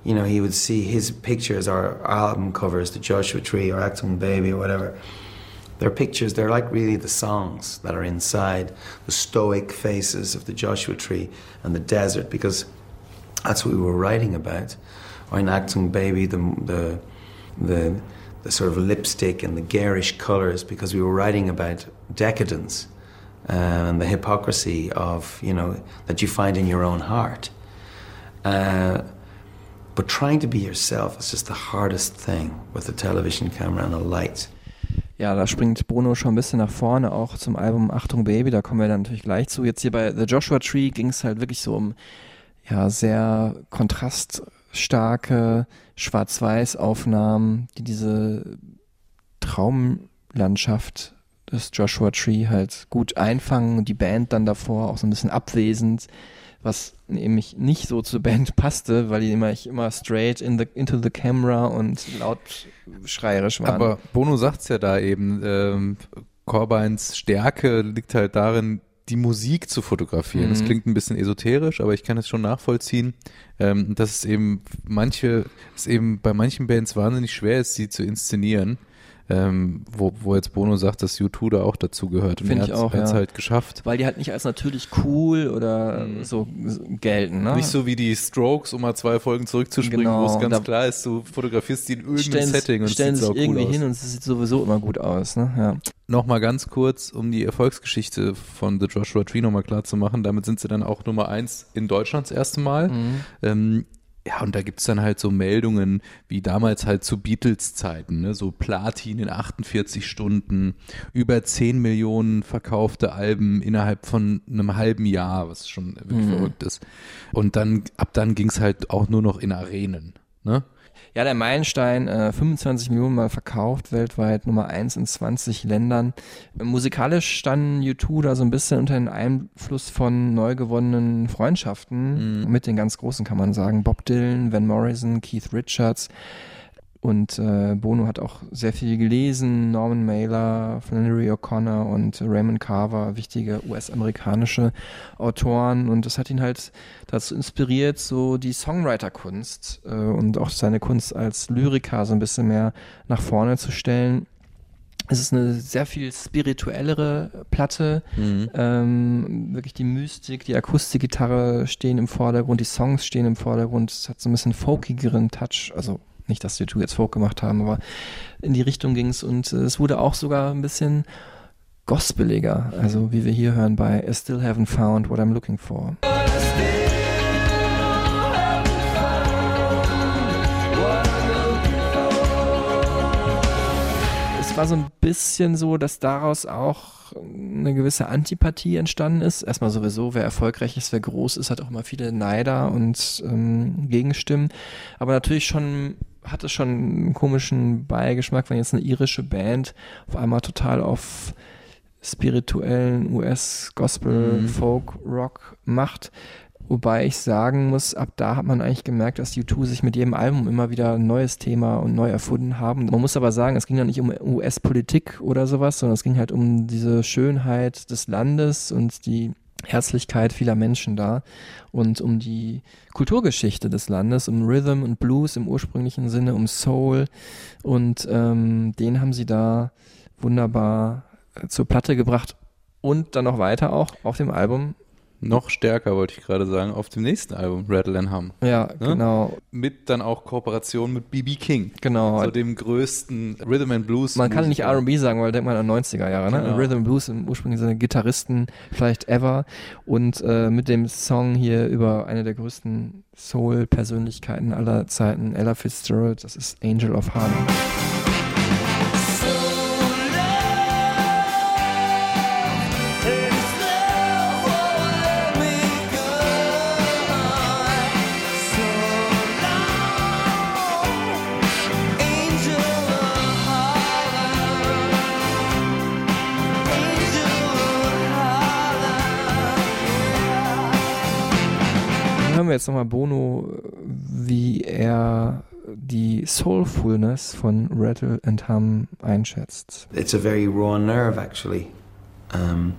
You know, he would see his pictures or album covers, the Joshua Tree or Acton Baby or whatever. They're pictures, they're like really the songs that are inside the stoic faces of the Joshua Tree and the desert, because that's what we were writing about. Or in Acton Baby, the, the, the, the sort of lipstick and the garish colours, because we were writing about decadence and the hypocrisy of, you know, that you find in your own heart. Uh, but trying to be yourself is just the hardest thing with a television camera and a light. Ja, da springt Bono schon ein bisschen nach vorne, auch zum Album Achtung Baby, da kommen wir dann natürlich gleich zu. Jetzt hier bei The Joshua Tree ging es halt wirklich so um ja, sehr kontraststarke Schwarz-Weiß-Aufnahmen, die diese Traumlandschaft des Joshua Tree halt gut einfangen und die Band dann davor auch so ein bisschen abwesend, was nämlich nicht so zur Band *laughs* passte, weil die immer, immer straight in the, into the camera und laut schreierisch waren. Aber Bono sagt's ja da eben, ähm, Corbins Stärke liegt halt darin, die Musik zu fotografieren. Das Mhm. klingt ein bisschen esoterisch, aber ich kann es schon nachvollziehen, ähm, dass es eben manche, es eben bei manchen Bands wahnsinnig schwer ist, sie zu inszenieren. Ähm, wo, wo jetzt Bono sagt, dass U2 da auch dazu gehört. Finde ich auch, er hat's ja. halt geschafft. Weil die halt nicht als natürlich cool oder so gelten, ne? Nicht so wie die Strokes, um mal zwei Folgen zurückzuspringen, Genau, wo es ganz da- klar ist, du fotografierst die in irgendeinem stellen, Setting und stellen es sieht sich irgendwie cool hin und es sieht sowieso immer gut aus, ne? Ja. Nochmal ganz kurz, um die Erfolgsgeschichte von The Joshua Tree nochmal klar zu machen. Damit sind sie dann auch Nummer eins in Deutschland das erste Mal. Mhm. Ähm, ja, und da gibt's dann halt so Meldungen wie damals halt zu Beatles-Zeiten, ne? so Platin in 48 Stunden, über 10 Millionen verkaufte Alben innerhalb von einem halben Jahr, was schon wirklich Mhm. verrückt ist. Und dann, ab dann ging's halt auch nur noch in Arenen. Ne? Ja, der Meilenstein, äh, 25 Millionen Mal verkauft, weltweit Nummer 1 in 20 Ländern. Musikalisch standen U2 da so ein bisschen unter den Einfluss von neu gewonnenen Freundschaften Mhm. mit den ganz Großen, kann man sagen. Bob Dylan, Van Morrison, Keith Richards. Und äh, Bono hat auch sehr viel gelesen, Norman Mailer, Flannery O'Connor und Raymond Carver, wichtige US-amerikanische Autoren. Und das hat ihn halt dazu inspiriert, so die Songwriter-Kunst äh, und auch seine Kunst als Lyriker so ein bisschen mehr nach vorne zu stellen. Es ist eine sehr viel spirituellere Platte. Mhm. Ähm, wirklich die Mystik, die Akustikgitarre stehen im Vordergrund, die Songs stehen im Vordergrund. Es hat so ein bisschen folkigeren Touch. Also nicht, dass die two jetzt Folk gemacht haben, aber in die Richtung ging es und äh, es wurde auch sogar ein bisschen gospeliger. Also wie wir hier hören bei I Still Haven't Found What I'm Looking For. Es war so ein bisschen so, dass daraus auch eine gewisse Antipathie entstanden ist. Erstmal sowieso, wer erfolgreich ist, wer groß ist, hat auch immer viele Neider und ähm, Gegenstimmen. Aber natürlich schon hat es schon einen komischen Beigeschmack, wenn jetzt eine irische Band auf einmal total auf spirituellen US-Gospel, Mhm. Folk, Rock macht. Wobei ich sagen muss, ab da hat man eigentlich gemerkt, dass U2 sich mit jedem Album immer wieder ein neues Thema und neu erfunden haben. Man muss aber sagen, es ging ja nicht um US-Politik oder sowas, sondern es ging halt um diese Schönheit des Landes und die Herzlichkeit vieler Menschen da und um die Kulturgeschichte des Landes, um Rhythm und Blues im ursprünglichen Sinne, um Soul. Und ähm, den haben sie da wunderbar äh, zur Platte gebracht und dann noch weiter auch auf dem Album Noch stärker, wollte ich gerade sagen, auf dem nächsten Album, Rattle and Hum. Ja, Ne? genau. Mit dann auch Kooperation mit B.B. King. Genau. So dem größten Rhythm and Blues. Man kann nicht. R&B sagen, weil denkt man an 90er Jahre, ne? Genau. Rhythm and Blues im ursprünglichen Sinne Gitarristen vielleicht ever und äh, mit dem Song hier über eine der größten Soul-Persönlichkeiten aller Zeiten, Ella Fitzgerald, das ist Angel of Harlem. Hören wir jetzt nochmal Bono, wie er die Soulfulness von Rattle and Hum einschätzt. It's a very raw nerve, actually. Um,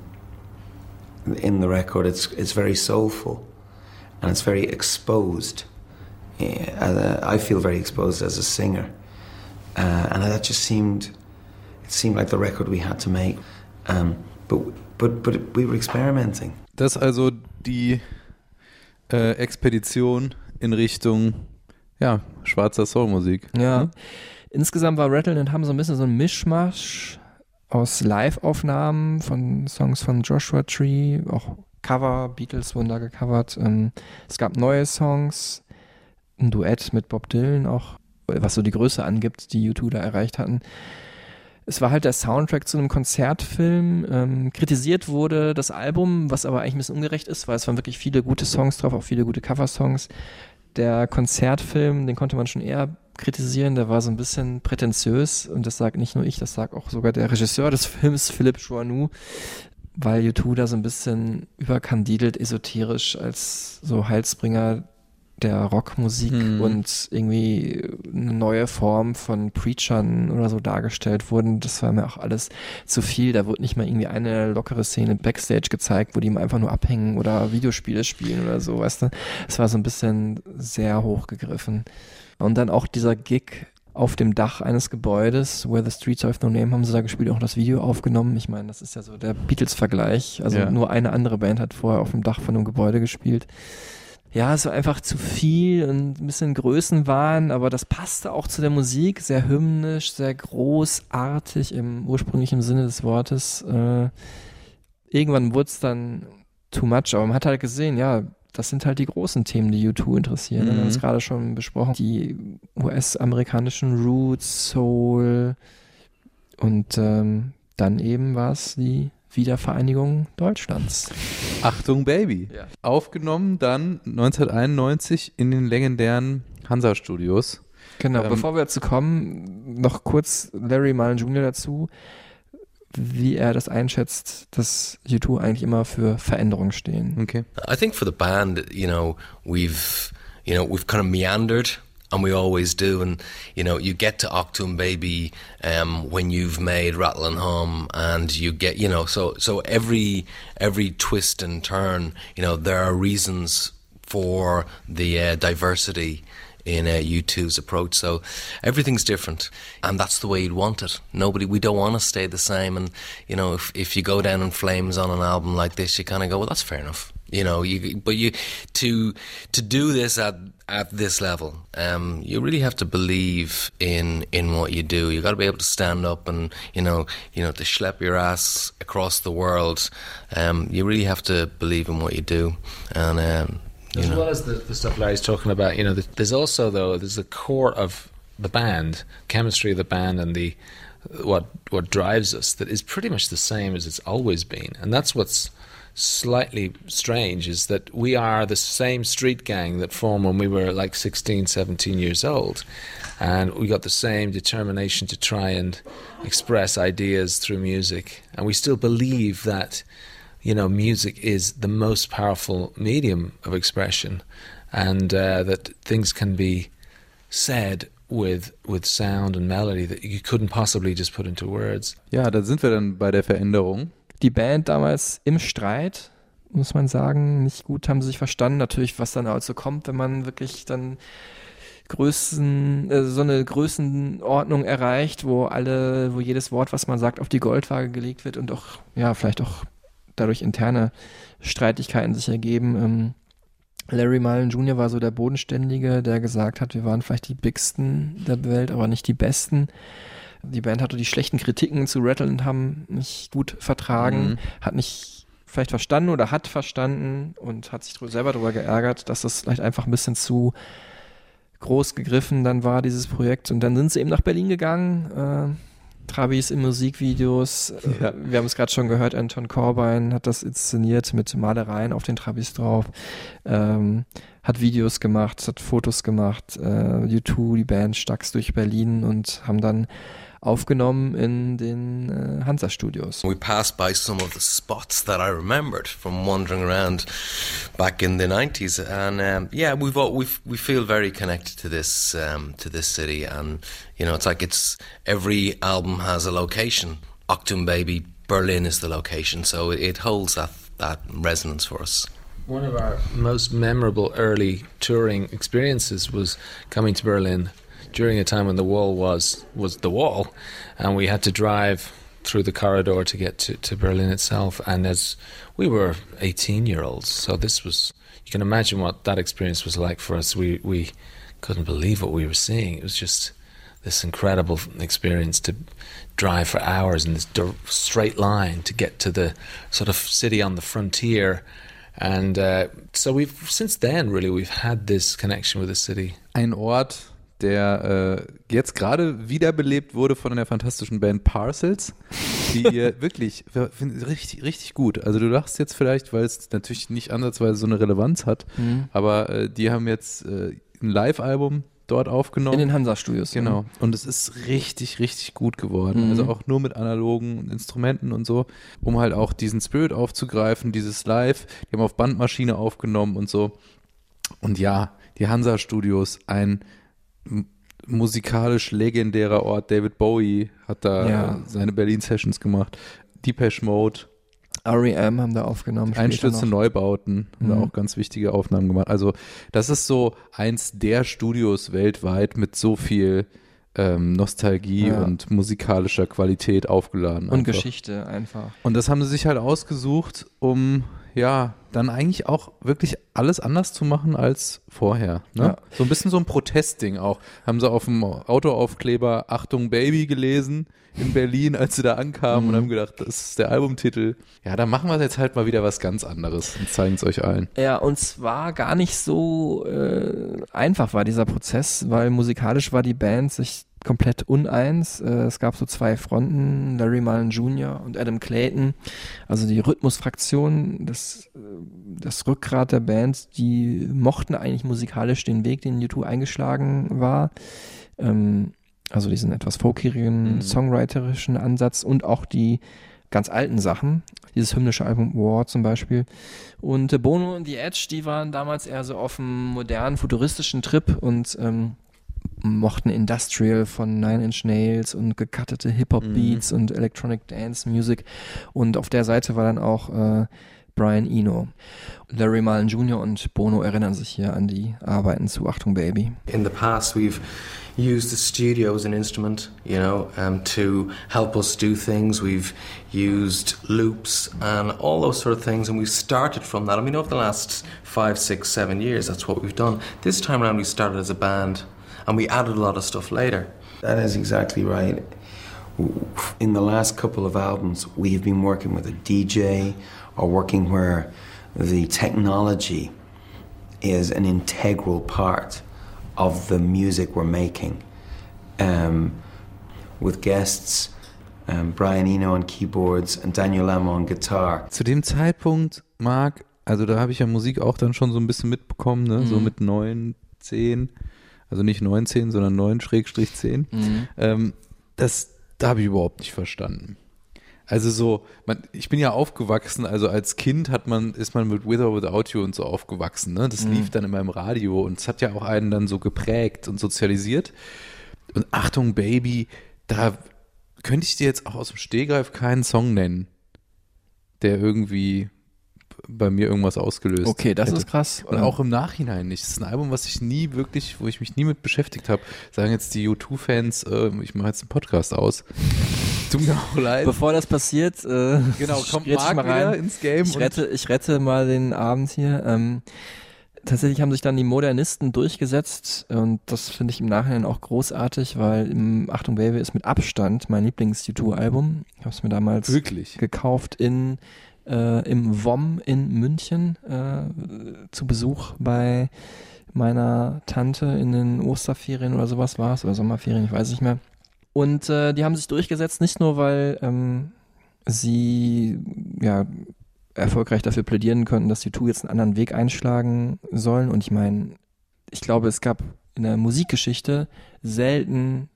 in the record, it's it's very soulful, and it's very exposed. Yeah, I feel very exposed as a singer, uh, and that just seemed it seemed like the record we had to make. Um, but but but we were experimenting. Das also die äh, Expedition in Richtung ja, schwarzer Soulmusik. Ja. Ne? Insgesamt war Rattle and Hum so ein bisschen so ein Mischmasch aus Live-Aufnahmen von Songs von Joshua Tree, auch Cover, Beatles wurden da gecovert. Ähm, es gab neue Songs, ein Duett mit Bob Dylan, auch was so die Größe angibt, die U2 da erreicht hatten. Es war halt der Soundtrack zu einem Konzertfilm. Ähm, kritisiert wurde das Album, was aber eigentlich ein bisschen ungerecht ist, weil es waren wirklich viele gute Songs drauf, auch viele gute Coversongs. Der Konzertfilm, den konnte man schon eher kritisieren, der war so ein bisschen prätentiös und das sagt nicht nur ich, das sagt auch sogar der Regisseur des Films, Philippe Joannou, weil U2 da so ein bisschen überkandidelt, esoterisch als so Heilsbringer der Rockmusik Hm. und irgendwie eine neue Form von Preachern oder so dargestellt wurden. Das war mir auch alles zu viel. Da wurde nicht mal irgendwie eine lockere Szene Backstage gezeigt, wo die ihm einfach nur abhängen oder Videospiele spielen oder so, weißt du. Es war so ein bisschen sehr hochgegriffen. Und dann auch dieser Gig auf dem Dach eines Gebäudes, Where the Streets Have No Name, haben sie da gespielt, auch das Video aufgenommen. Ich meine, das ist ja so der Beatles-Vergleich. Also Ja. nur eine andere Band hat vorher auf dem Dach von einem Gebäude gespielt. Ja, es war einfach zu viel und ein bisschen Größenwahn, aber das passte auch zu der Musik, sehr hymnisch, sehr großartig im ursprünglichen Sinne des Wortes. Äh, irgendwann wurde es dann too much, aber man hat halt gesehen, ja, das sind halt die großen Themen, die U2 interessieren. Wir haben Mhm. es gerade schon besprochen, die US-amerikanischen Roots, Soul und ähm, dann eben war es die Wiedervereinigung Deutschlands. Achtung Baby. Ja. Aufgenommen dann 1991 in den legendären Hansa-Studios. Genau, Ähm, bevor wir dazu kommen, noch kurz Larry Mullen Jr. dazu, wie er das einschätzt, dass U2 eigentlich immer für Veränderung stehen. Okay. I think for the band, you know, we've you know we've kind of meandered, and we always do. And you know, you get to Octum Baby um, when you've made Rattling Home, and you get you know, so so every every twist and turn, you know, there are reasons for the uh, diversity in uh, U2's approach. So everything's different, and that's the way you'd want it. Nobody, we don't want to stay the same. And you know, if if you go down in flames on an album like this, you kind of go, well, that's fair enough. You know, you but you to to do this at at this level, um, you really have to believe in in what you do. You got to be able to stand up and you know you know to schlep your ass across the world. Um, you really have to believe in what you do, and um, you As know. well as the, the stuff Larry's talking about, you know, th- there's also though there's the core of the band, chemistry of the band, and the what what drives us that is pretty much the same as it's always been, and that's what's slightly strange is that we are the same street gang that formed when we were like 16 17 years old and we got the same determination to try and express ideas through music and we still believe that you know, music is the most powerful medium of expression, and uh, that things can be said with with sound and melody that you couldn't possibly just put into words. Ja, da sind wir dann bei der Veränderung. Die Band damals im Streit, muss man sagen, nicht gut haben sie sich verstanden. Natürlich, was dann also kommt, wenn man wirklich dann Größen, äh, so eine Größenordnung erreicht, wo alle, wo jedes Wort, was man sagt, auf die Goldwaage gelegt wird und auch, ja, vielleicht auch dadurch interne Streitigkeiten sich ergeben. Ähm, Larry Mullen Jr. war so der Bodenständige, der gesagt hat, wir waren vielleicht die Bigsten der Welt, aber nicht die Besten. Die Band hatte die schlechten Kritiken zu Rattle und haben nicht gut vertragen, Mhm. hat nicht vielleicht verstanden oder hat verstanden und hat sich selber darüber geärgert, dass das vielleicht einfach ein bisschen zu groß gegriffen dann war, dieses Projekt. Und dann sind sie eben nach Berlin gegangen. Äh, Trabis in Musikvideos. Äh, Ja. Wir haben es gerade schon gehört, Anton Corbijn hat das inszeniert mit Malereien auf den Trabis drauf. Ähm, hat Videos gemacht, hat Fotos gemacht, äh, U2, die Band Stax durch Berlin und haben dann aufgenommen in den äh, Hansa Studios. We passed by some of the spots that I remembered from wandering around back in the 90s, and um, yeah, we've all, we've we feel very connected to this um, to this city, and you know, it's like it's every album has a location. Octum Baby, Berlin is the location, so it, it holds that that resonance for us. One of our most memorable early touring experiences was coming to Berlin during a time when the wall was was the wall, and we had to drive through the corridor to get to, to Berlin itself. And as we were 18 year olds, so this was you can imagine what that experience was like for us. We we couldn't believe what we were seeing. It was just this incredible experience to drive for hours in this straight line to get to the sort of city on the frontier. And uh, so we've since then really we've had this connection with the city. Ein Ort, der äh, jetzt gerade wiederbelebt wurde von der fantastischen Band Parcels, die ihr *laughs* wirklich richtig, richtig gut. Also du lachst jetzt vielleicht, weil es natürlich nicht ansatzweise so eine Relevanz hat, Mhm. aber äh, die haben jetzt äh, ein Live-Album dort aufgenommen. In den Hansa-Studios. Genau. Und es ist richtig, richtig gut geworden. Mhm. Also auch nur mit analogen Instrumenten und so, um halt auch diesen Spirit aufzugreifen, dieses Live. Die haben auf Bandmaschine aufgenommen und so. Und ja, die Hansa-Studios, ein musikalisch legendärer Ort. David Bowie hat da Ja. seine Berlin-Sessions gemacht. Depeche Mode, R.E.M. haben da aufgenommen. Einstürze. Neubauten, haben da Mhm. auch ganz wichtige Aufnahmen gemacht. Also das ist so eins der Studios weltweit mit so viel ähm, Nostalgie Ja. und musikalischer Qualität aufgeladen. Und einfach. Geschichte einfach. Und das haben sie sich halt ausgesucht, um ja dann eigentlich auch wirklich alles anders zu machen als vorher. Ne? Ja. So ein bisschen so ein Protestding auch. Haben sie auf dem Autoaufkleber Achtung Baby gelesen in Berlin, als sie da ankamen Mhm. und haben gedacht, das ist der Albumtitel. Ja, dann machen wir jetzt halt mal wieder was ganz anderes und zeigen es euch allen. Ja, und zwar gar nicht so äh, einfach war dieser Prozess, weil musikalisch war die Band sich komplett uneins. Äh, es gab so zwei Fronten, Larry Mullen Jr. und Adam Clayton, also die Rhythmusfraktion, das, äh, das Rückgrat der Band, die mochten eigentlich musikalisch den Weg, den U2 eingeschlagen war. Ähm, also diesen etwas folkigen, Mhm. songwriterischen Ansatz und auch die ganz alten Sachen. Dieses hymnische Album War zum Beispiel. Und äh, Bono und The Edge, die waren damals eher so auf einem modernen, futuristischen Trip und ähm, mochten Industrial von Nine Inch Nails und gecuttete Hip-Hop-Beats und Electronic Dance Music. Und auf der Seite war dann auch äh, Brian Eno. Larry Mullen Jr. und Bono erinnern sich hier an die Arbeiten zu Achtung Baby. In the past, we've used the studio as an instrument, you know, um, to help us do things. We've used loops and all those sort of things, and we've started from that. I mean, over the last five, six, seven years, that's what we've done. This time around, we started as a band, and we added a lot of stuff later. That is exactly right. In the last couple of albums, we have been working with a DJ or working where the technology is an integral part of the music we're making. Um, with guests, um, Brian Eno on keyboards and Daniel Lamo on guitar. Zu dem Zeitpunkt, Marc, also da habe ich ja Musik auch dann schon so ein bisschen mitbekommen, ne? so Mhm. mit neun, zehn, also nicht 19, sondern 9 Schrägstrich 10. Mhm. Ähm, das, da habe ich überhaupt nicht verstanden. Also so, man, ich bin ja aufgewachsen, also als Kind hat man, ist man mit With or Without You und so aufgewachsen, ne? Das Mhm. lief dann immer im Radio und es hat ja auch einen dann so geprägt und sozialisiert. Und Achtung, Baby, da könnte ich dir jetzt auch aus dem Stehgreif keinen Song nennen, der irgendwie bei mir irgendwas ausgelöst Okay, das hätte. ist krass. Und auch im Nachhinein nicht. Das ist ein Album, was ich nie wirklich, wo ich mich nie mit beschäftigt habe. Sagen jetzt die U2-Fans, äh, ich mache jetzt einen Podcast aus. *laughs* Tut mir auch leid. Bevor das passiert, äh, Genau, kommt *laughs* Marc wieder ins Game Ich rette, ich rette mal den Abend hier. Ähm, tatsächlich haben sich dann die Modernisten durchgesetzt und das finde ich im Nachhinein auch großartig, weil im Achtung Baby ist mit Abstand mein Lieblings-U2-Album. Ich habe es mir damals Wirklich? gekauft in äh, im WOM in München äh, zu Besuch bei meiner Tante in den Osterferien oder sowas war es, oder Sommerferien, ich weiß nicht mehr. Und äh, die haben sich durchgesetzt, nicht nur weil ähm, sie ja erfolgreich dafür plädieren könnten, dass die Two jetzt einen anderen Weg einschlagen sollen. Und ich meine, ich glaube, es gab in der Musikgeschichte selten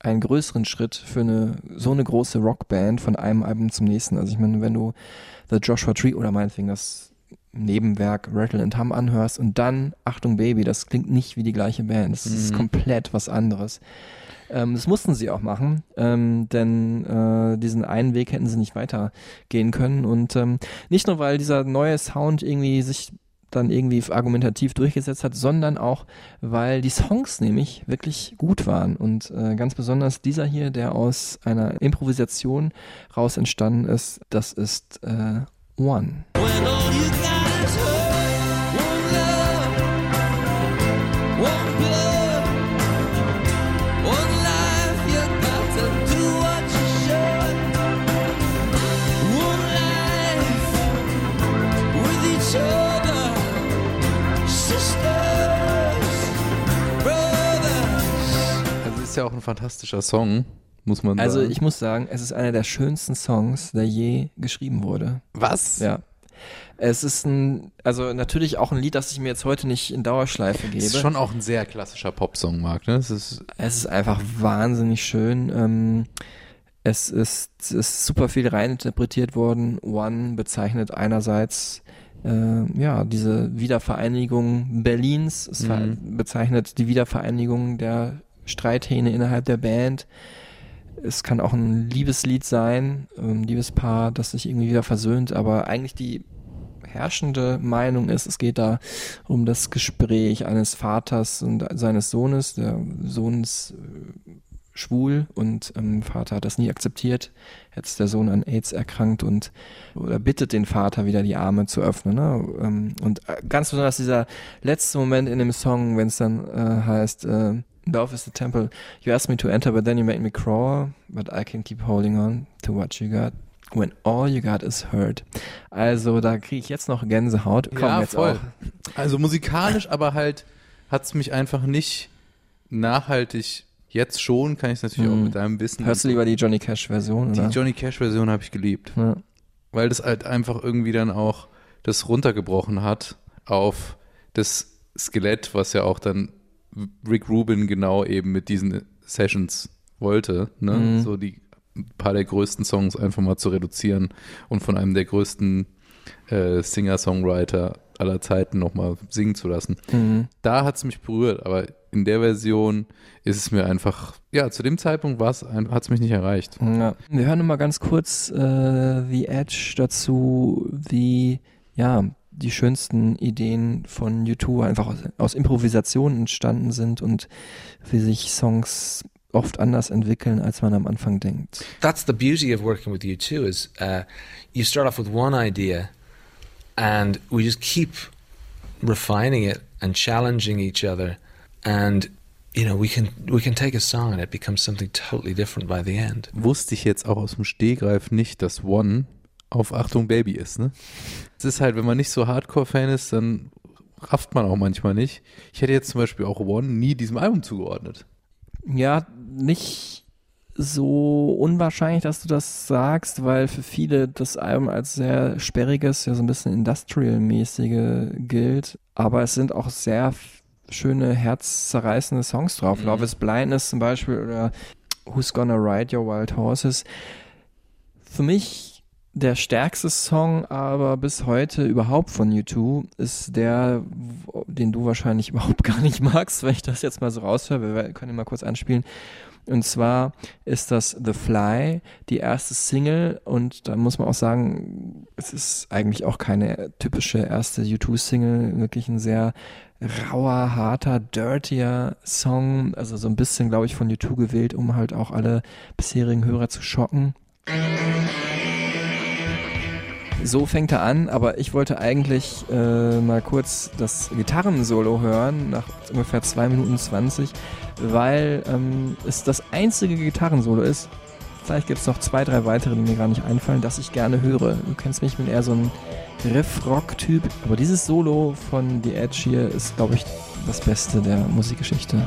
einen größeren Schritt für eine so eine große Rockband von einem Album zum nächsten. Also ich meine, wenn du The Joshua Tree oder meinetwegen das Nebenwerk Rattle and Hum anhörst und dann Achtung Baby, das klingt nicht wie die gleiche Band. Das ist Mhm. komplett was anderes. Ähm, das mussten sie auch machen, ähm, denn äh, diesen einen Weg hätten sie nicht weitergehen können. Und ähm, nicht nur, weil dieser neue Sound irgendwie sich dann irgendwie argumentativ durchgesetzt hat, sondern auch, weil die Songs nämlich wirklich gut waren. Und äh, ganz besonders dieser hier, der aus einer Improvisation raus entstanden ist, das ist äh, One. Ja auch ein fantastischer Song, muss man Also sagen. ich muss sagen, es ist einer der schönsten Songs, der je geschrieben wurde. Was? Ja. Es ist ein, also natürlich auch ein Lied, das ich mir jetzt heute nicht in Dauerschleife gebe. ist schon auch ein sehr klassischer Popsong, Marc. Ne? Es ist Es ist einfach wahnsinnig schön. Ähm, es ist, es ist super viel reininterpretiert worden. One bezeichnet einerseits äh, ja diese Wiedervereinigung Berlins. Es Mhm. bezeichnet die Wiedervereinigung der Streithähne innerhalb der Band. Es kann auch ein Liebeslied sein, ein Liebespaar, das sich irgendwie wieder versöhnt, aber eigentlich die herrschende Meinung ist, es geht da um das Gespräch eines Vaters und seines Sohnes. Der Sohn ist äh, schwul und ähm, Vater hat das nie akzeptiert. Jetzt ist der Sohn an AIDS erkrankt und oder bittet den Vater wieder die Arme zu öffnen. Ne? Ähm, und äh, ganz besonders dieser letzte Moment in dem Song, wenn es dann äh, heißt, äh, Love is the temple. You asked me to enter, but then you made me crawl. But I can keep holding on to what you got. When all you got is hurt. Also da kriege ich jetzt noch Gänsehaut. Komm, ja, jetzt voll. auch. Also musikalisch, *laughs* aber halt hat es mich einfach nicht nachhaltig. Jetzt schon kann ich es natürlich auch Mhm. mit deinem Wissen. Hörst du lieber die Johnny Cash Version, die oder? Johnny Cash Version habe ich geliebt, ja. weil das halt einfach irgendwie dann auch das runtergebrochen hat auf das Skelett, was ja auch dann Rick Rubin genau eben mit diesen Sessions wollte, ne? Mhm. So die ein paar der größten Songs einfach mal zu reduzieren und von einem der größten äh, Singer-Songwriter aller Zeiten nochmal singen zu lassen. Mhm. Da hat es mich berührt, aber in der Version ist es mir einfach, ja, zu dem Zeitpunkt hat es mich nicht erreicht. Ja. Wir hören mal ganz kurz äh, The Edge dazu, wie ja die schönsten Ideen von U2 einfach aus, aus Improvisation entstanden sind und wie sich Songs oft anders entwickeln, als man am Anfang denkt. That's the beauty of working with you too. Is uh, you start off with one idea, and we just keep refining it and challenging each other, and you know we can we can take a song and it becomes something totally different by the end. Wusste ich jetzt auch aus dem Stehgreif nicht, dass One auf Achtung Baby ist, ne? Es ist halt, wenn man nicht so Hardcore-Fan ist, dann rafft man auch manchmal nicht. Ich hätte jetzt zum Beispiel auch One nie diesem Album zugeordnet. Ja, nicht so unwahrscheinlich, dass du das sagst, weil für viele das Album als sehr sperriges, ja so ein bisschen Industrial-mäßige gilt. Aber es sind auch sehr schöne, herzzerreißende Songs drauf. Mhm. Love is Blindness zum Beispiel oder Who's Gonna Ride Your Wild Horses. Für mich der stärkste Song aber bis heute überhaupt von U2 ist der, den du wahrscheinlich *laughs* überhaupt gar nicht magst, wenn ich das jetzt mal so raushöre. Wir können ihn mal kurz anspielen. Und zwar ist das The Fly, die erste Single. Und da muss man auch sagen, es ist eigentlich auch keine typische erste U2-Single. Wirklich ein sehr rauer, harter, dirtier Song. Also so ein bisschen, glaube ich, von U2 gewählt, um halt auch alle bisherigen Hörer zu schocken. So fängt er an, aber ich wollte eigentlich äh, mal kurz das Gitarrensolo hören, nach ungefähr 2 Minuten 20, weil ähm, es das einzige Gitarrensolo ist. Vielleicht gibt es noch zwei, drei weitere, die mir gar nicht einfallen, dass ich gerne höre. Du kennst mich, ich bin eher so ein Riff-Rock-Typ, aber dieses Solo von The Edge hier ist, glaube ich, das Beste der Musikgeschichte.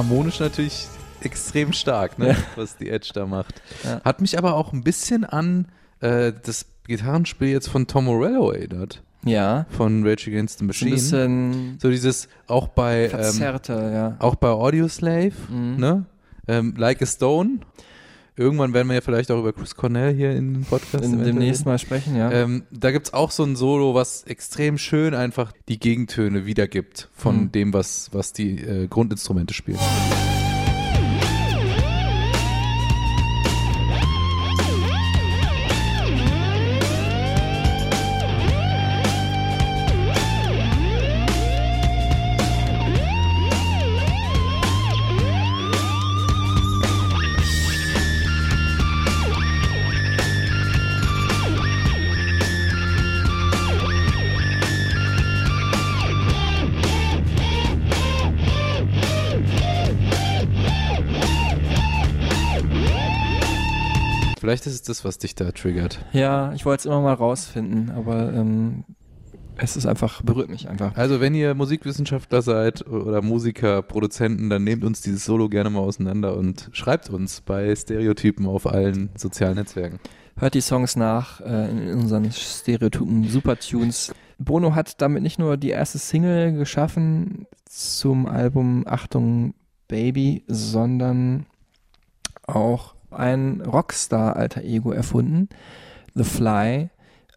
Harmonisch natürlich extrem stark, ne? Ja. was die Edge da macht. Ja. Hat mich aber auch ein bisschen an äh, das Gitarrenspiel jetzt von Tom Morello erinnert. Ja. Von Rage Against the Ein Machine. bisschen so dieses, auch bei, ähm, verzerrter, ja. auch bei Audioslave, Mhm. ne? Ähm, like a Stone. Irgendwann werden wir ja vielleicht auch über Chris Cornell hier in den Podcast In, demnächst mal sprechen, ja. Ähm, da gibt's auch so ein Solo, was extrem schön einfach die Gegentöne wiedergibt von Mhm. dem, was, was die äh, Grundinstrumente spielen. Vielleicht ist es das, was dich da triggert. ja, ich wollte es immer mal rausfinden, aber ähm, es ist einfach, berührt mich einfach. Also wenn ihr Musikwissenschaftler seid oder Musiker, Produzenten, dann nehmt uns dieses Solo gerne mal auseinander und schreibt uns bei Stereotypen auf allen sozialen Netzwerken. Hört die Songs nach äh, in unseren Stereotypen Supertunes. Bono hat damit nicht nur die erste Single geschaffen zum Album Achtung Baby, sondern auch ein Rockstar-Alter Ego erfunden, The Fly.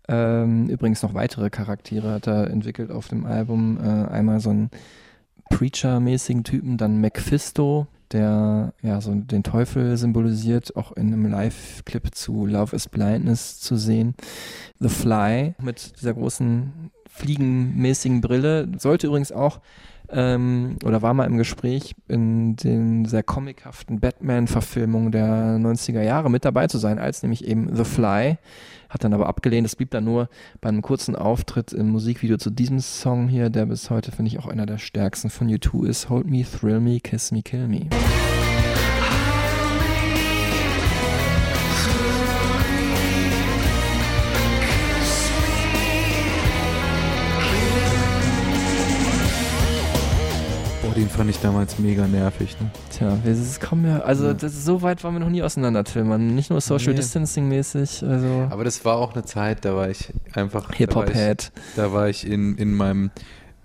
Ähm, übrigens noch weitere Charaktere hat er entwickelt auf dem Album. Äh, einmal so einen Preacher-mäßigen Typen, dann Mephisto, der ja so den Teufel symbolisiert, auch in einem Live-Clip zu Love is Blindness zu sehen. The Fly mit dieser großen fliegenmäßigen Brille sollte übrigens auch ähm, oder war mal im Gespräch in den sehr comichaften Batman-Verfilmungen der 90er Jahre mit dabei zu sein, als nämlich eben The Fly. Hat dann aber abgelehnt. Es blieb dann nur bei einem kurzen Auftritt im Musikvideo zu diesem Song hier, der bis heute, finde ich, auch einer der stärksten von U2 ist. Hold Me, Thrill Me, Kiss Me, Kill Me. Den fand ich damals mega nervig. Ne? Tja, wir es kommen ja, also Ja. das, so weit waren wir noch nie auseinander, Tillmann. Nicht nur Social Nee. Distancing mäßig, also Aber das war auch eine Zeit, da war ich einfach da Hip-Hop-Head. ich- Da war ich in, in meinem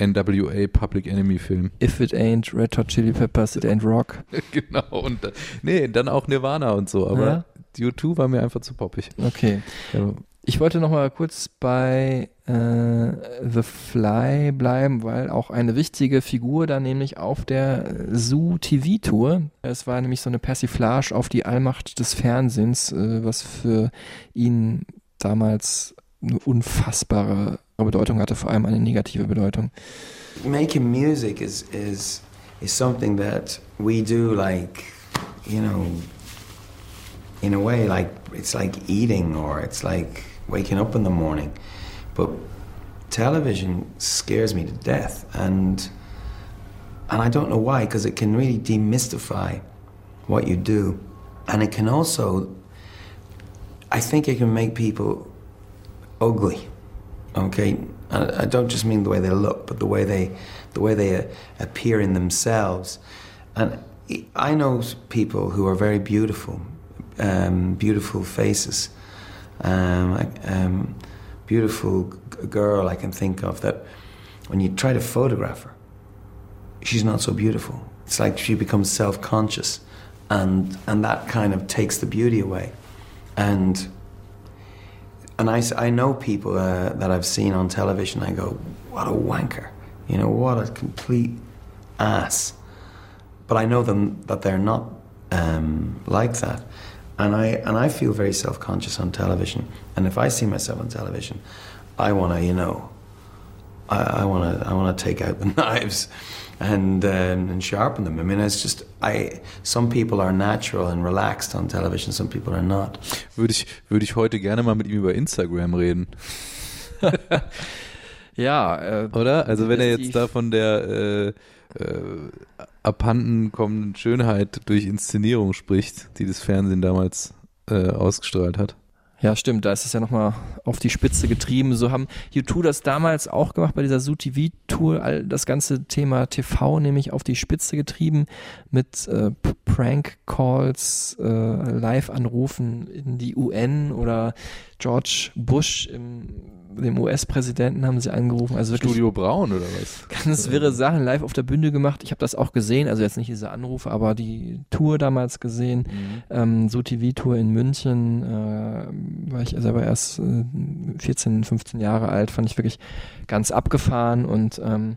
NWA Public Enemy Film. If it ain't Red Hot Chili Peppers, it ain't rock. *laughs* genau. Und da- nee, dann auch Nirvana und so. Aber U2 war mir einfach zu poppig. Okay. Ja. Ich wollte noch mal kurz bei äh, The Fly bleiben, weil auch eine wichtige Figur da nämlich auf der Zoo TV Tour. Es war nämlich so eine Persiflage auf die Allmacht des Fernsehens, äh, was für ihn damals eine unfassbare Bedeutung hatte, vor allem eine negative Bedeutung. making music is is is something that we do like you know in a way like it's like eating or it's like waking up in the morning but television scares me to death and and I don't know why because it can really demystify what you do. And it can also I think it can make people ugly okay? I, don't just mean the way they look but the way they the way they uh, appear in themselves. And I know people who are very beautiful um, beautiful faces um, um, beautiful girl I can think of that when you try to photograph her she's not so beautiful it's like she becomes self-conscious and and that kind of takes the beauty away and and I, I know people uh, that I've seen on television. I go, what a wanker, you know, what a complete ass. But I know them that they're not um, like that, and I and I feel very self conscious on television. And if I see myself on television, I want to, you know, I want to I want to take out the *laughs* knives and um, and sharpen them. I mean, it's just I. Some people are natural and relaxed on television. Some people are not. Würde ich, würde ich heute gerne mal mit ihm über Instagram reden. *laughs* Ja, äh, Oder? Also wenn er jetzt da von der äh, äh, abhanden kommenden Schönheit durch Inszenierung spricht, die das Fernsehen damals äh, ausgestrahlt hat. Ja, stimmt, da ist es ja nochmal auf die Spitze getrieben. So haben U2 das damals auch gemacht bei dieser Zoo-TV-Tour, all das ganze Thema TV nämlich auf die Spitze getrieben mit äh, Prank-Calls, äh, Live-Anrufen in die UN oder George Bush, im, dem US-Präsidenten, haben sie angerufen. Also Studio Braun oder was? ganz wirre Sachen live auf der Bühne gemacht. Ich habe das auch gesehen, also jetzt nicht diese Anrufe, aber die Tour damals gesehen. Mhm. Ähm, so TV-Tour in München, äh, war ich selber erst äh, 14, 15 Jahre alt, fand ich wirklich ganz abgefahren und ähm,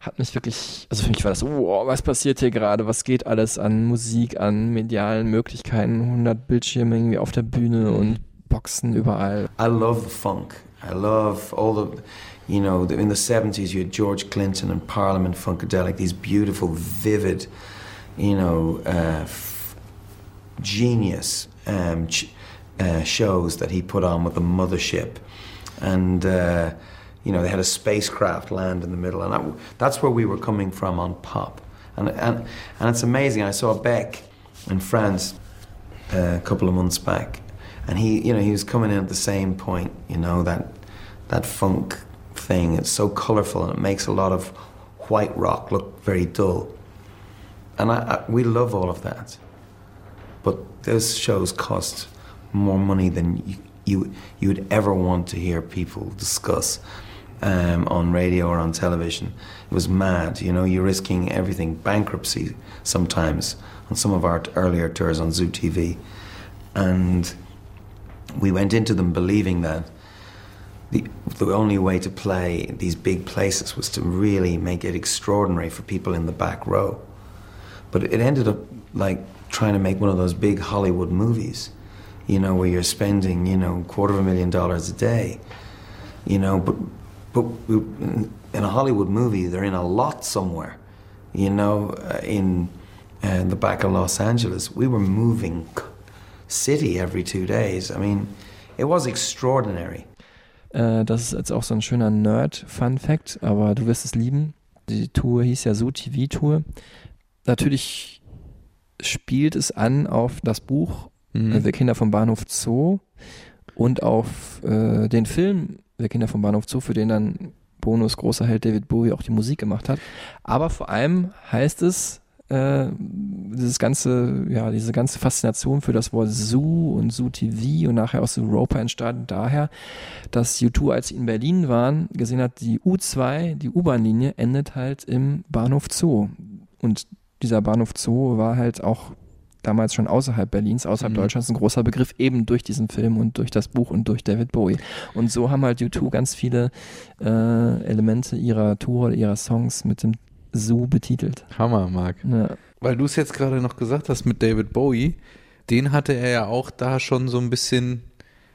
hat mich wirklich, also für mich war das, so, wow, was passiert hier gerade, was geht alles an Musik, an medialen Möglichkeiten, 100 Bildschirme irgendwie auf der Bühne und Boxen überall. I love the funk. I love all the, you know, in the 70s you had George Clinton and Parliament Funkadelic, these beautiful, vivid, you know, uh, genius um, ch- uh, shows that he put on with the mothership. And, uh, you know, they had a spacecraft land in the middle. And that, that's where we were coming from on pop. And, and, and it's amazing. I saw Beck in France uh, a couple of months back, and he, you know, he was coming in at the same point. You know that that funk thing. It's so colourful and it makes a lot of white rock look very dull. And I, I, we love all of that, but those shows cost more money than you you, you would ever want to hear people discuss um, on radio or on television. It was mad. You know, you're risking everything, bankruptcy sometimes on some of our earlier tours on Zoo TV, and we went into them believing that the, the only way to play these big places was to really make it extraordinary for people in the back row. But it ended up like trying to make one of those big Hollywood movies, you know, where you're spending, you know, quarter of a million dollars a day, you know, but but in a Hollywood movie, they're in a lot somewhere, you know, uh, in uh, the back of Los Angeles. We were moving city every two days. I mean, it was extraordinary. Äh, das ist jetzt auch so ein schöner Nerd-Fun-Fact, aber du wirst es lieben. Die Tour hieß ja so TV-Tour. Natürlich spielt es an auf das Buch Mhm. äh, Wir Kinder vom Bahnhof Zoo und auf äh, den Film Wir Kinder vom Bahnhof Zoo, für den dann Bonus großer Held David Bowie auch die Musik gemacht hat. Aber vor allem heißt es, äh, dieses ganze, ja, diese ganze Faszination für das Wort Zoo und Zoo TV und nachher aus Europa entstand daher, dass U2, als sie in Berlin waren, gesehen hat, die U2, die U-Bahn-Linie, endet halt im Bahnhof Zoo. Und dieser Bahnhof Zoo war halt auch damals schon außerhalb Berlins, außerhalb Mhm. Deutschlands ein großer Begriff, eben durch diesen Film und durch das Buch und durch David Bowie. Und so haben halt U2 ganz viele äh, Elemente ihrer Tour oder ihrer Songs mit dem Zoo betitelt. Hammer, Marc. Ja. Weil du es jetzt gerade noch gesagt hast mit David Bowie, den hatte er ja auch da schon so ein bisschen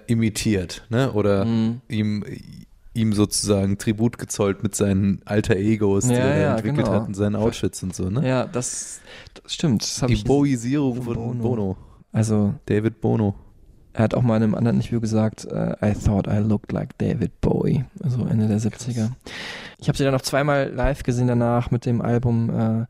imitiert, ne? Oder Mhm. ihm, ihm sozusagen Tribut gezollt mit seinen alter Egos, die Ja, er ja, entwickelt genau. hat in seinen Outfits und so, ne? Ja, das, das stimmt. Das Die ich, Bowisierung von Bono. Bono. also David Bono. er hat auch mal in einem anderen Interview gesagt, äh, I thought I looked like David Bowie, also Ende der 70er. Ich habe sie dann noch zweimal live gesehen danach mit dem Album äh,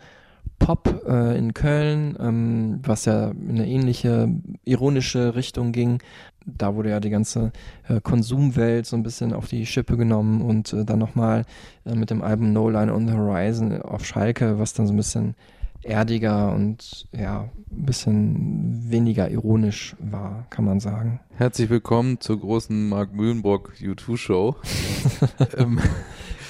Pop äh, in Köln, ähm, was ja in eine ähnliche ironische Richtung ging. Da wurde ja die ganze äh, Konsumwelt so ein bisschen auf die Schippe genommen und äh, dann nochmal äh, mit dem Album No Line on the Horizon auf Schalke, was dann so ein bisschen erdiger und ja, ein bisschen weniger ironisch war, kann man sagen. Herzlich willkommen zur großen Mark Mühlenbrock U2-Show. *laughs* ähm,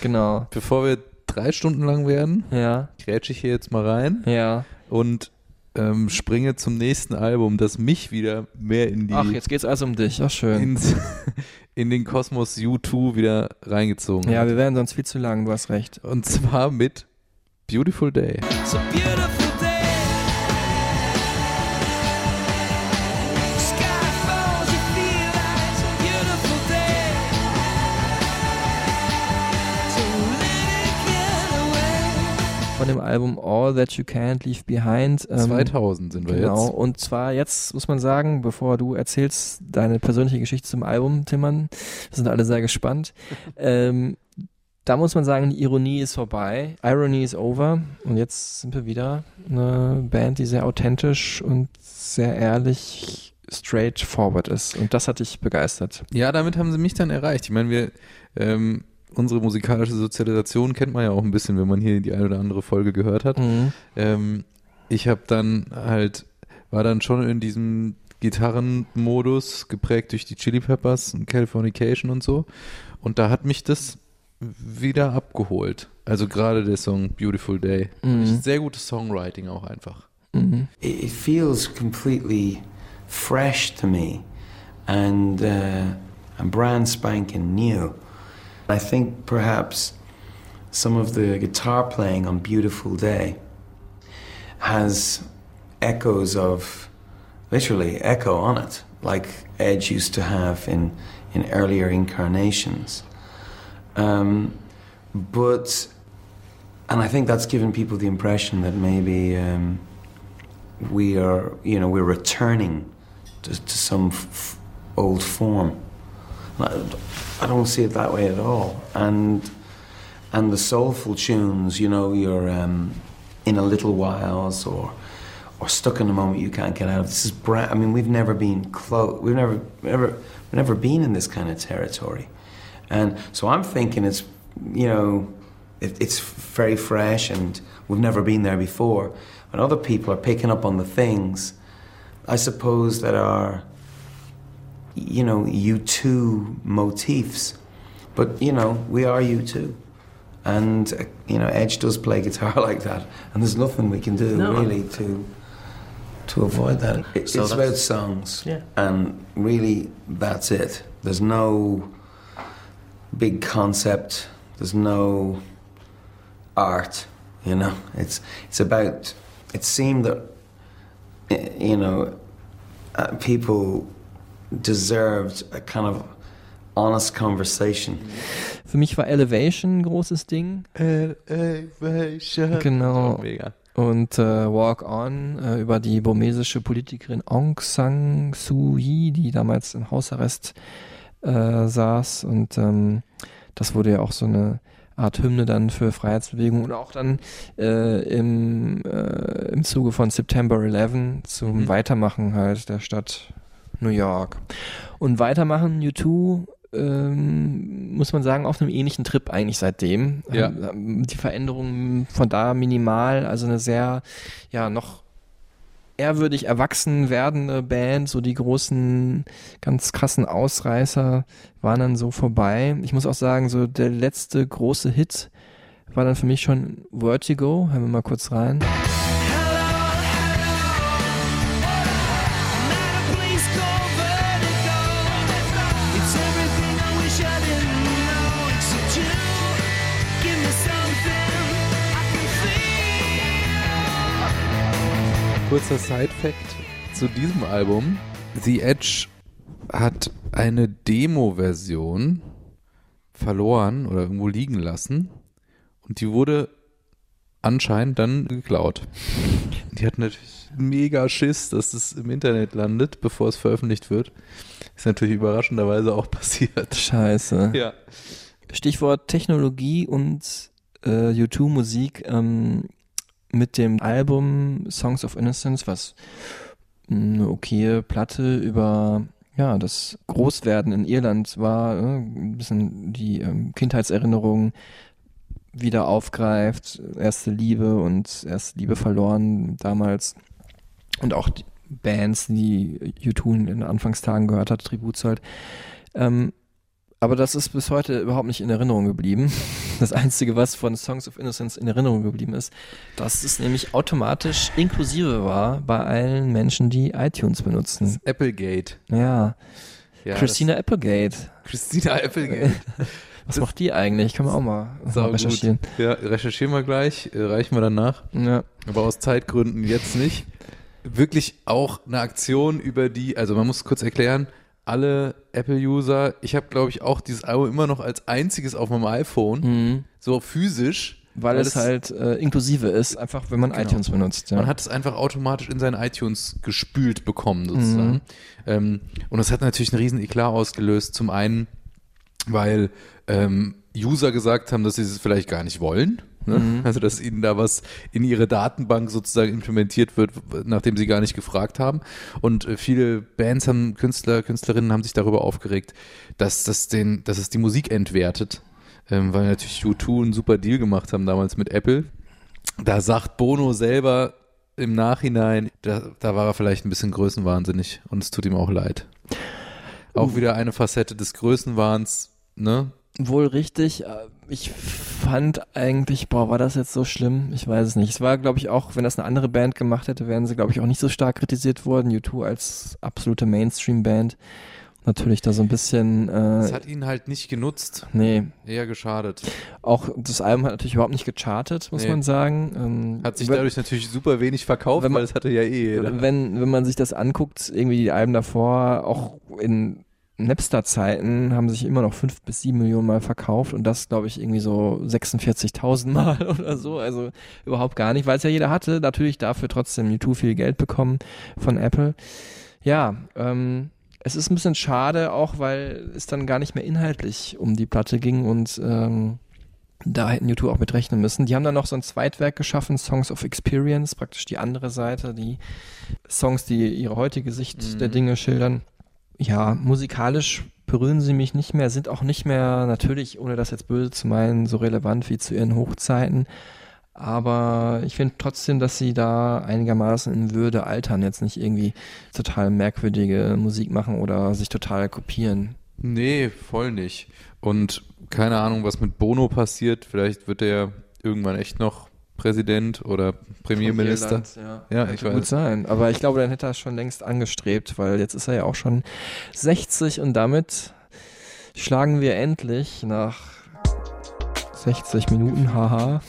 Genau. *laughs* bevor wir drei Stunden lang werden, Ja, grätsche ich hier jetzt mal rein ja. und ähm, springe zum nächsten Album, das mich wieder mehr in die Ach, jetzt geht's also um dich. Ach, schön. ins, *laughs* in den Kosmos U2 wieder reingezogen Ja, hat. wir werden sonst viel zu lang, du hast recht. Und zwar mit Beautiful Day. A beautiful Von dem Album All That You Can't Leave Behind. ähm, 2000 sind wir Genau, jetzt. und zwar jetzt muss man sagen, bevor du erzählst deine persönliche Geschichte zum Album, Timmern, wir sind alle sehr gespannt. *laughs* ähm, da muss man sagen, die Ironie ist vorbei, Irony is over und jetzt sind wir wieder eine Band, die sehr authentisch und sehr ehrlich straightforward ist. Und das hat dich begeistert. Ja, damit haben sie mich dann erreicht. Ich meine, wir, ähm, unsere musikalische Sozialisation kennt man ja auch ein bisschen, wenn man hier die eine oder andere Folge gehört hat. Mhm. Ähm, ich habe dann halt, war dann schon in diesem Gitarrenmodus, geprägt durch die Chili Peppers und Californication und so. Und da hat mich das wieder abgeholt. Also gerade der Song Beautiful Day. Mhm. Sehr gutes Songwriting auch einfach. Mhm. it, it feels completely fresh to me and, uh, and brand spanking new. I think perhaps some of the guitar playing on Beautiful Day has echoes of, literally, echo on it, like Edge used to have in, in earlier incarnations. Um, but, and I think that's given people the impression that maybe. Um, we are, you know, we're returning to, to some f- old form. I, don't see it that way at all. And and the soulful tunes, you know, you're um, in a little whiles or or stuck in a moment you can't get out of. This is brand. I mean, we've never been close. We've never, never, we've never been in this kind of territory. And so I'm thinking it's, you know, it, it's very fresh and we've never been there before. And other people are picking up on the things, I suppose, that are, you know, U2 motifs. But, you know, we are U2. And, uh, you know, Edge does play guitar *laughs* like that. And there's nothing we can do, No. really, to to avoid that. It, So it's about songs. Yeah. And really, that's it. There's no big concept. There's no art. You know, it's it's about. It seemed that you know uh, people deserved a kind of honest conversation. Für mich war Elevation ein großes Ding. Elevation. Genau. Mega. Und äh, Walk On äh, über die burmesische Politikerin Aung San Suu Kyi, die damals im Hausarrest äh, saß. Und ähm, das wurde ja auch so eine Art Hymne dann für Freiheitsbewegung und auch dann äh, im, äh, im Zuge von September 11 zum Mhm. Weitermachen halt der Stadt New York. Und weitermachen, U2, ähm, muss man sagen, auf einem ähnlichen Trip eigentlich seitdem. Ja. Ähm, Die Veränderungen von da minimal, also eine sehr, ja, noch ehrwürdig erwachsen werdende Band, so die großen, ganz krassen Ausreißer waren dann so vorbei. Ich muss auch sagen, so der letzte große Hit war dann für mich schon Vertigo. Hören wir mal kurz rein. Kurzer Side-Fact zu diesem Album. The Edge hat eine Demo-Version verloren oder irgendwo liegen lassen und die wurde anscheinend dann geklaut. Die hat natürlich mega Schiss, dass es im Internet landet, bevor es veröffentlicht wird. Ist natürlich überraschenderweise auch passiert. Scheiße. Ja. Stichwort Technologie und äh, U2-Musik ähm, mit dem Album Songs of Innocence, was eine okaye Platte über ja, das Großwerden in Irland war, äh, ein bisschen die ähm, Kindheitserinnerungen wieder aufgreift, erste Liebe und erste Liebe verloren damals und auch die Bands, die U2 in den Anfangstagen gehört hat, Tribut zollt. Ähm, aber das ist bis heute überhaupt nicht in Erinnerung geblieben. *laughs* Das Einzige, was von Songs of Innocence in Erinnerung geblieben ist, dass es nämlich automatisch inklusive war bei allen Menschen, die iTunes benutzen. Applegate. Ja. Ja, Christina Applegate. das- Christina Applegate. *laughs* Was macht die eigentlich? Können wir auch mal, mal gut. recherchieren. Ja, recherchieren wir gleich, äh, reichen wir danach. Ja. Aber aus Zeitgründen jetzt nicht. Wirklich auch eine Aktion, über die, also man muss kurz erklären, alle Apple-User, ich habe glaube ich auch dieses Album immer noch als einziges auf meinem iPhone, Mhm. so physisch. Weil, es halt äh, inklusive ist, einfach wenn man Genau. iTunes benutzt. Ja. Man hat es einfach automatisch in seine iTunes gespült bekommen, sozusagen. Mhm. Ähm, und das hat natürlich einen riesen Eklat ausgelöst. Zum einen, weil ähm, User gesagt haben, dass sie es vielleicht gar nicht wollen. Ne? Mhm. Also, dass ihnen da was in ihre Datenbank sozusagen implementiert wird, nachdem sie gar nicht gefragt haben. Und äh, viele Bands haben, Künstler, Künstlerinnen haben sich darüber aufgeregt, dass das den, dass es die Musik entwertet. Ähm, weil natürlich U2 einen super Deal gemacht haben damals mit Apple. Da sagt Bono selber im Nachhinein, da, da war er vielleicht ein bisschen größenwahnsinnig und es tut ihm auch leid. Auch wieder eine Facette des Größenwahns, ne? Wohl richtig. Ich fand eigentlich, boah, war das jetzt so schlimm? Ich weiß es nicht. Es war, glaube ich, auch, wenn das eine andere Band gemacht hätte, wären sie, glaube ich, auch nicht so stark kritisiert worden. U2 als absolute Mainstream-Band. Natürlich da so ein bisschen. Das Äh, hat ihn halt nicht genutzt, nee, eher geschadet. auch das Album hat natürlich überhaupt nicht gechartet, muss Nee. man sagen. Ähm, Hat sich dadurch natürlich super wenig verkauft, man- weil das hatte ja eh jeder. Wenn, wenn man sich das anguckt, irgendwie die Alben davor, auch in Napster-Zeiten haben sich immer noch fünf bis sieben Millionen Mal verkauft und das, glaube ich, irgendwie so 46.000 Mal *laughs* oder so. Also überhaupt gar nicht, weil es ja jeder hatte. Natürlich dafür trotzdem YouTube viel Geld bekommen von Apple. Ja, ähm, es ist ein bisschen schade, auch weil es dann gar nicht mehr inhaltlich um die Platte ging und ähm, da hätten YouTube auch mit rechnen müssen. Die haben dann noch so ein Zweitwerk geschaffen, Songs of Experience, praktisch die andere Seite, die Songs, die ihre heutige Sicht Mhm. der Dinge schildern. Ja, musikalisch berühren sie mich nicht mehr, sind auch nicht mehr, natürlich, ohne das jetzt böse zu meinen, so relevant wie zu ihren Hochzeiten. Aber ich finde trotzdem, dass sie da einigermaßen in Würde altern, jetzt nicht irgendwie total merkwürdige Musik machen oder sich total kopieren. Nee, voll nicht. Und keine Ahnung, was mit Bono passiert. Vielleicht wird er irgendwann echt noch Präsident oder Premierminister. Irland, Ja, Könnte ich gut weiß. sein. Aber ich glaube, dann hätte er es schon längst angestrebt, weil jetzt ist er ja auch schon 60 und damit schlagen wir endlich nach 60 Minuten, haha,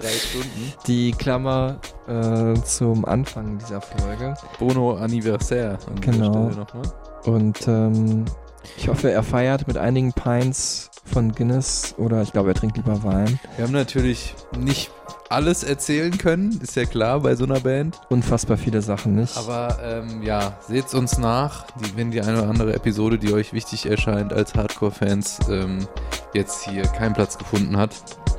Drei Stunden. die Klammer äh, zum Anfang dieser Folge. Bono Anniversaire. an Genau. Stelle nochmal. Und ähm, ich hoffe, er feiert mit einigen Pints von Guinness oder ich glaube, er trinkt lieber Wein. Wir haben natürlich nicht alles erzählen können, ist ja klar bei so einer Band. Unfassbar viele Sachen nicht. Aber ähm, ja, seht's uns nach, die, wenn die eine oder andere Episode, die euch wichtig erscheint als Hardcore-Fans, ähm, jetzt hier keinen Platz gefunden hat.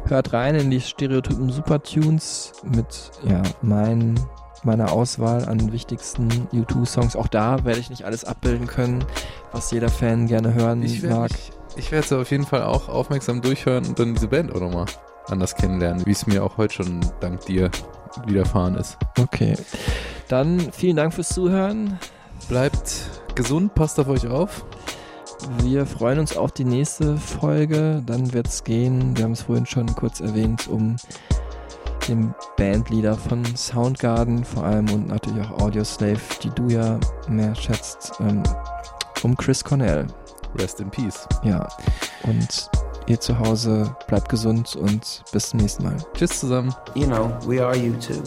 Hört rein in die Stereotypen Supertunes mit ja, mein, meiner Auswahl an wichtigsten U2-Songs. Auch da werde ich nicht alles abbilden können, was jeder Fan gerne hören Ich mag. ich werde es auf jeden Fall auch aufmerksam durchhören und dann diese Band auch nochmal anders kennenlernen, wie es mir auch heute schon dank dir widerfahren ist. Okay. Dann vielen Dank fürs Zuhören. Bleibt gesund, passt auf euch auf. Wir freuen uns auf die nächste Folge. Dann wird es gehen, wir haben es vorhin schon kurz erwähnt, um den Bandleader von Soundgarden vor allem und natürlich auch Audioslave, die du ja mehr schätzt, ähm, um Chris Cornell. Rest in Peace. Ja, und ihr zu Hause bleibt gesund und bis zum nächsten Mal. Tschüss zusammen. You know, we are you too.